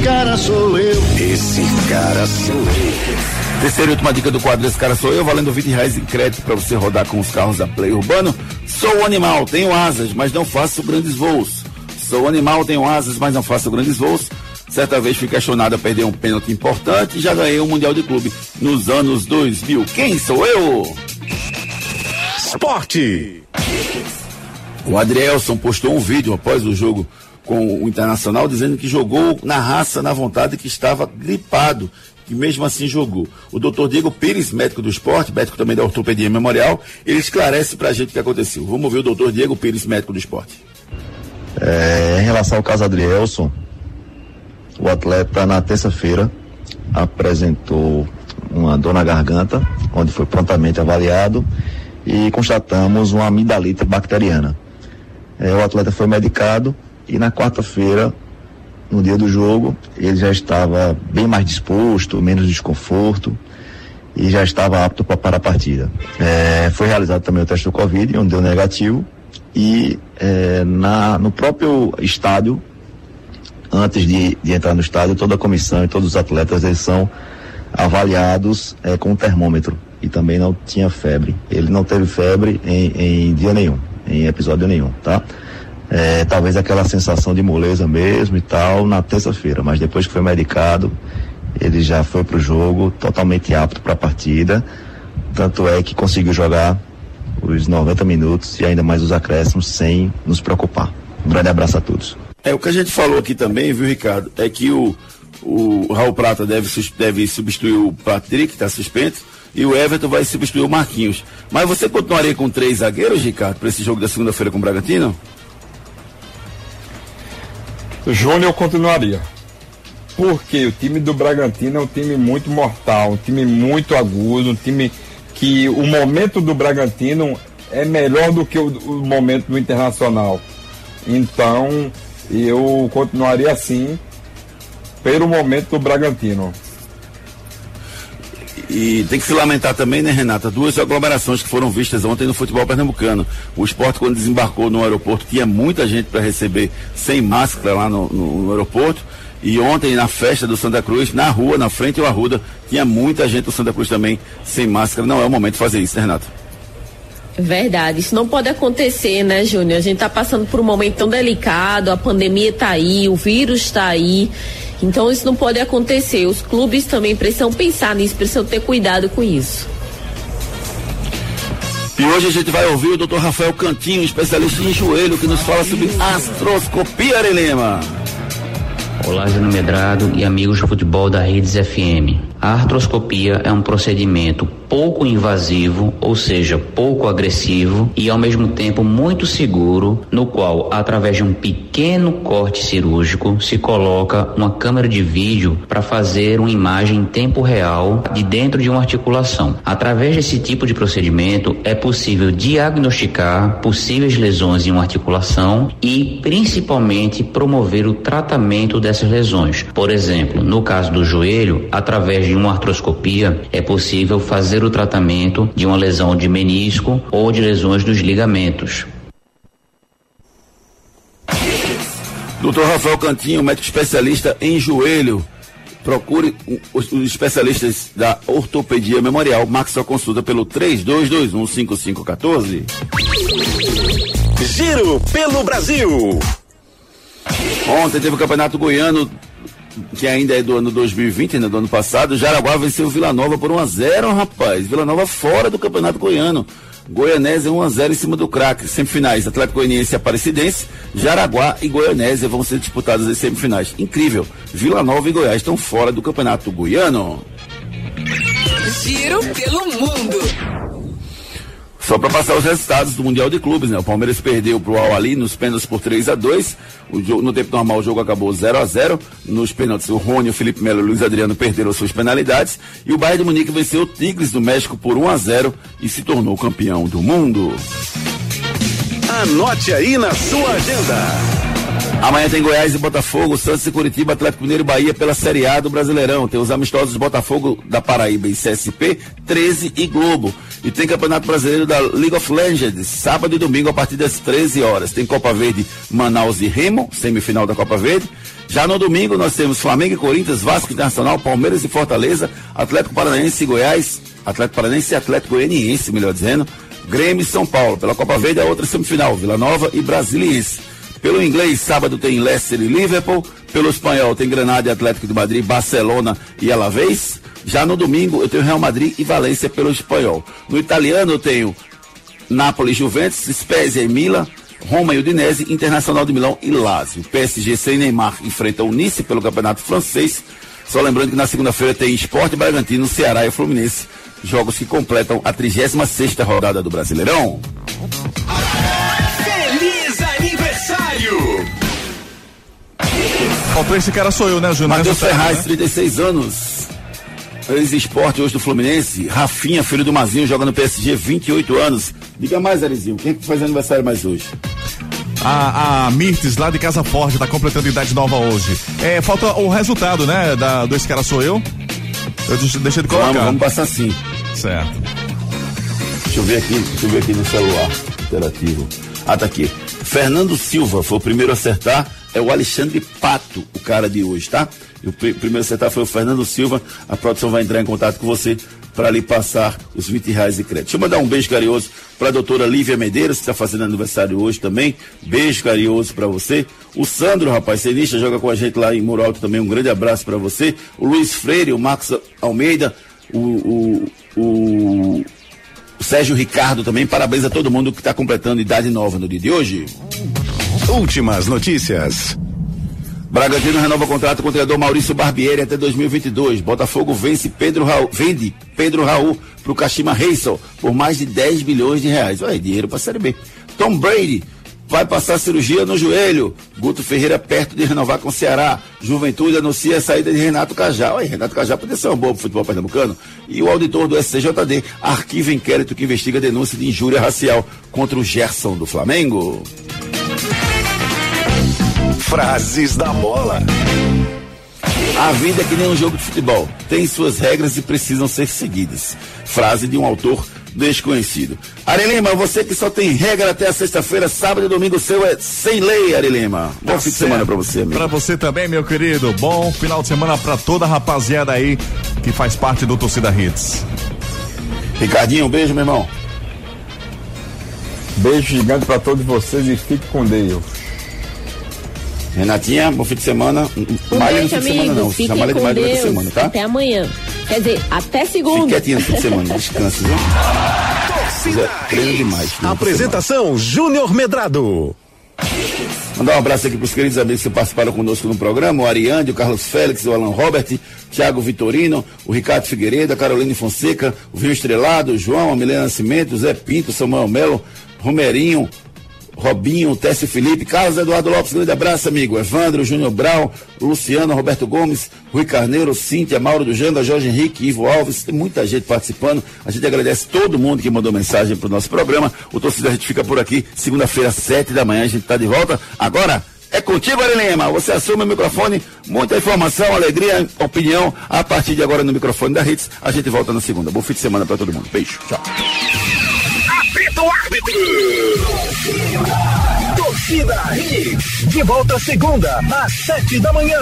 Esse cara sou eu. Esse cara sou eu. Terceira e última dica do quadro Esse Cara Sou Eu, valendo 20 reais em crédito para você rodar com os carros da Play Urbano. Sou um animal, tenho asas, mas não faço grandes voos. Sou um animal, tenho asas, mas não faço grandes voos. Certa vez fui questionado a perder um pênalti importante e já ganhei um Mundial de Clube nos anos 2000. Quem sou eu? Esporte. O Adrielson postou um vídeo após o jogo com o Internacional dizendo que jogou na raça, na vontade, que estava gripado, que mesmo assim jogou. O doutor Diego Pires, médico do esporte, médico também da ortopedia memorial, ele esclarece pra gente o que aconteceu. Vamos ouvir o doutor Diego Pires, médico do esporte. É, em relação ao caso Adrielson, o atleta na terça-feira apresentou uma dor na garganta, onde foi prontamente avaliado e constatamos uma amidalite bacteriana. É, o atleta foi medicado e na quarta-feira, no dia do jogo, ele já estava bem mais disposto, menos desconforto e já estava apto pra- para a partida. É, foi realizado também o teste do Covid, onde deu negativo e é, na, no próprio estádio antes de, de entrar no estádio, toda a comissão e todos os atletas eles são avaliados eh, com um termômetro e também não tinha febre. Ele não teve febre em, em dia nenhum, em episódio nenhum, tá? Eh, talvez aquela sensação de moleza mesmo e tal na terça-feira, mas depois que foi medicado, ele já foi pro jogo totalmente apto para a partida. Tanto é que conseguiu jogar os 90 minutos e ainda mais os acréscimos sem nos preocupar. Um grande abraço a todos. É, o que a gente falou aqui também, viu, Ricardo, é que o, o Raul Prata deve, deve substituir o Patrick, que está suspenso, e o Everton vai substituir o Marquinhos. Mas você continuaria com três zagueiros, Ricardo, para esse jogo da segunda-feira com o Bragantino? Júnior continuaria. Porque o time do Bragantino é um time muito mortal, um time muito agudo, um time que o momento do Bragantino é melhor do que o, o momento do Internacional. Então, eu continuaria assim pelo momento do Bragantino. E tem que se lamentar também, né, Renata? Duas aglomerações que foram vistas ontem no futebol pernambucano. O esporte, quando desembarcou no aeroporto, tinha muita gente para receber sem máscara lá no, no- no aeroporto. E ontem, na festa do Santa Cruz, na rua, na frente do Arruda, tinha muita gente do Santa Cruz também sem máscara. Não é o momento de fazer isso, né, Renata? Verdade, isso não pode acontecer, né, Júnior? A gente tá passando por um momento tão delicado, a pandemia tá aí, o vírus tá aí. Então isso não pode acontecer. Os clubes também precisam pensar nisso, precisam ter cuidado com isso. E hoje a gente vai ouvir o Dr. Rafael Cantinho, especialista em joelho, que nos fala sobre astroscopia, Arelema. Olá, Júnior Medrado e amigos do futebol da Redes FM. A artroscopia é um procedimento pouco invasivo, ou seja, pouco agressivo e ao mesmo tempo muito seguro, no qual, através de um pequeno corte cirúrgico, se coloca uma câmera de vídeo para fazer uma imagem em tempo real de dentro de uma articulação. Através desse tipo de procedimento, é possível diagnosticar possíveis lesões em uma articulação e, principalmente, promover o tratamento dessas lesões. Por exemplo, no caso do joelho, através de uma artroscopia, é possível fazer o tratamento de uma lesão de menisco ou de lesões dos ligamentos. Dr. Rafael Cantinho, médico especialista em joelho. Procure os, os especialistas da ortopedia memorial. Marque sua consulta pelo 32215514. Giro pelo Brasil. Ontem teve o Campeonato Goiano, que ainda é do ano 2020, né, do ano passado. Jaraguá venceu o Vila Nova por 1x0, rapaz. Vila Nova fora do Campeonato Goiano. Goianésia 1x0 em cima do craque. Semifinais, Atlético Goianiense e Aparecidense, Jaraguá e Goianésia vão ser disputadas as semifinais. Incrível. Vila Nova e Goiás estão fora do Campeonato Goiano. Giro pelo mundo. Só para passar os resultados do Mundial de Clubes, né? O Palmeiras perdeu pro Al Ali nos pênaltis por 3 a 2 o jogo, No tempo normal o jogo acabou 0 a 0 Nos pênaltis o Rony, o Felipe Melo e o Luiz Adriano perderam suas penalidades. E o Bayern de Munique venceu o Tigres do México por 1 a 0 e se tornou campeão do mundo. Anote aí na sua agenda. Amanhã tem Goiás e Botafogo, Santos e Curitiba, Atlético Mineiro e Bahia pela Série A do Brasileirão. Tem os amistosos Botafogo da Paraíba e CSP, 13 e Globo. E tem Campeonato Brasileiro da League of Legends, sábado e domingo a partir das 13 horas. Tem Copa Verde, Manaus e Remo, semifinal da Copa Verde. Já no domingo nós temos Flamengo e Corinthians, Vasco Internacional, Palmeiras e Fortaleza, Atlético Paranaense e Goiás, Atlético Paranaense e Atlético Goianiense, melhor dizendo, Grêmio e São Paulo. Pela Copa Verde a outra semifinal, Vila Nova e Brasiliense. Pelo inglês, sábado tem Leicester e Liverpool. Pelo espanhol tem Granada e Atlético de Madrid, Barcelona e Alavés. Já no domingo eu tenho Real Madrid e Valência pelo espanhol. No italiano eu tenho Nápoles, Juventus, Spezia e Milan. Roma e Udinese, Internacional de Milão e Lazio. PSG sem Neymar enfrenta o Nice pelo Campeonato Francês. Só lembrando que na segunda-feira tem Esporte Bragantino, Ceará e Fluminense. Jogos que completam a 36 sexta rodada do Brasileirão. Faltou esse cara sou eu, né, Júnior? Matheus Nessa Ferraz, né? 36 anos. Ex-esporte hoje do Fluminense. Rafinha, filho do Mazinho, joga no PSG, 28 anos. Diga mais, Arizinho, quem é que faz aniversário mais hoje? A, a Mirtes, lá de Casa Forte, tá completando idade nova hoje. É, falta o resultado, né, da, do Esse Cara Sou Eu. Eu deixa de colocar. Vamos, vamos passar sim. Certo. Deixa eu ver aqui, deixa eu ver aqui no celular interativo. Ah, tá aqui. Fernando Silva foi o primeiro a acertar. É o Alexandre Pato, o cara de hoje, tá? E o pr primeiro a acertar foi o Fernando Silva. A produção vai entrar em contato com você para lhe passar os 20 reais de crédito. Deixa eu mandar um beijo carinhoso para a doutora Lívia Medeiros, que está fazendo aniversário hoje também. Beijo carinhoso para você. O Sandro, rapaz, cenista, joga com a gente lá em Muro Alto também. Um grande abraço para você. O Luiz Freire, o Marcos Almeida, o, o, o o Sérgio Ricardo também, parabéns a todo mundo que está completando idade nova no dia de hoje. Últimas notícias. Bragantino renova contrato com o treinador Maurício Barbieri até 2022. Botafogo vence Pedro Raul, vende Pedro Raul para o Kashima Reysol por mais de 10 bilhões de reais. Olha, dinheiro para a Série B. Tom Brady vai passar cirurgia no joelho. Guto Ferreira perto de renovar com o Ceará. Juventude anuncia a saída de Renato Cajá. Olha, Renato Cajá poderia ser um bom pro futebol pernambucano. E o auditor do SCJD arquiva inquérito que investiga a denúncia de injúria racial contra o Gerson do Flamengo. Frases da bola. A vida é que nem um jogo de futebol. Tem suas regras e precisam ser seguidas. Frase de um autor desconhecido. Arilema, você que só tem regra até a sexta-feira, sábado e domingo seu é sem lei, Arilema. Bom Tá fim de semana pra você, amigo. Pra você também, meu querido. Bom final de semana pra toda a rapaziada aí que faz parte do Torcida Hits. Ricardinho, um beijo, meu irmão. Beijo gigante para todos vocês e fique com Deus. Renatinha, bom fim de semana. Um Malha no fim de semana não. De com a Deus. semana, tá? Até amanhã. Quer dizer, até segunda. Fique quietinho no fim de semana, (laughs) descanse, viu? Zé, Treino demais. Apresentação Júnior Medrado. Mandar um abraço aqui para os queridos amigos que participaram conosco no programa, o Ariane, o Carlos Félix, o Alan Robert, Thiago Vitorino, o Ricardo Figueiredo, a Caroline Fonseca, o Vinho Estrelado, o João, a Milena Nascimento, o Zé Pinto, o Samuel Melo, Romerinho, Robinho, Técio Felipe, Carlos Eduardo Lopes, grande abraço, amigo. Evandro, Júnior Brau, Luciano, Roberto Gomes, Rui Carneiro, Cíntia, Mauro do Janda, Jorge Henrique, Ivo Alves, tem muita gente participando. A gente agradece todo mundo que mandou mensagem pro nosso programa. O torcedor a gente fica por aqui, segunda-feira, sete da manhã, a gente tá de volta. Agora, é contigo, Arilema. Você assume o microfone, muita informação, alegria, opinião. A partir de agora no microfone da Hits, a gente volta na segunda. Bom fim de semana para todo mundo. Beijo. Tchau. Apita o árbitro. Torcida Hits. De volta segunda, às sete da manhã.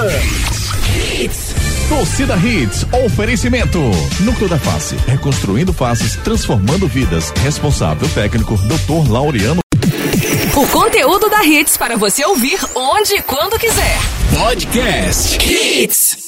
Torcida Hits, oferecimento. Núcleo da Face, reconstruindo faces, transformando vidas. Responsável técnico, Dr. Laureano. O conteúdo da Hits para você ouvir onde e quando quiser. Podcast Hits.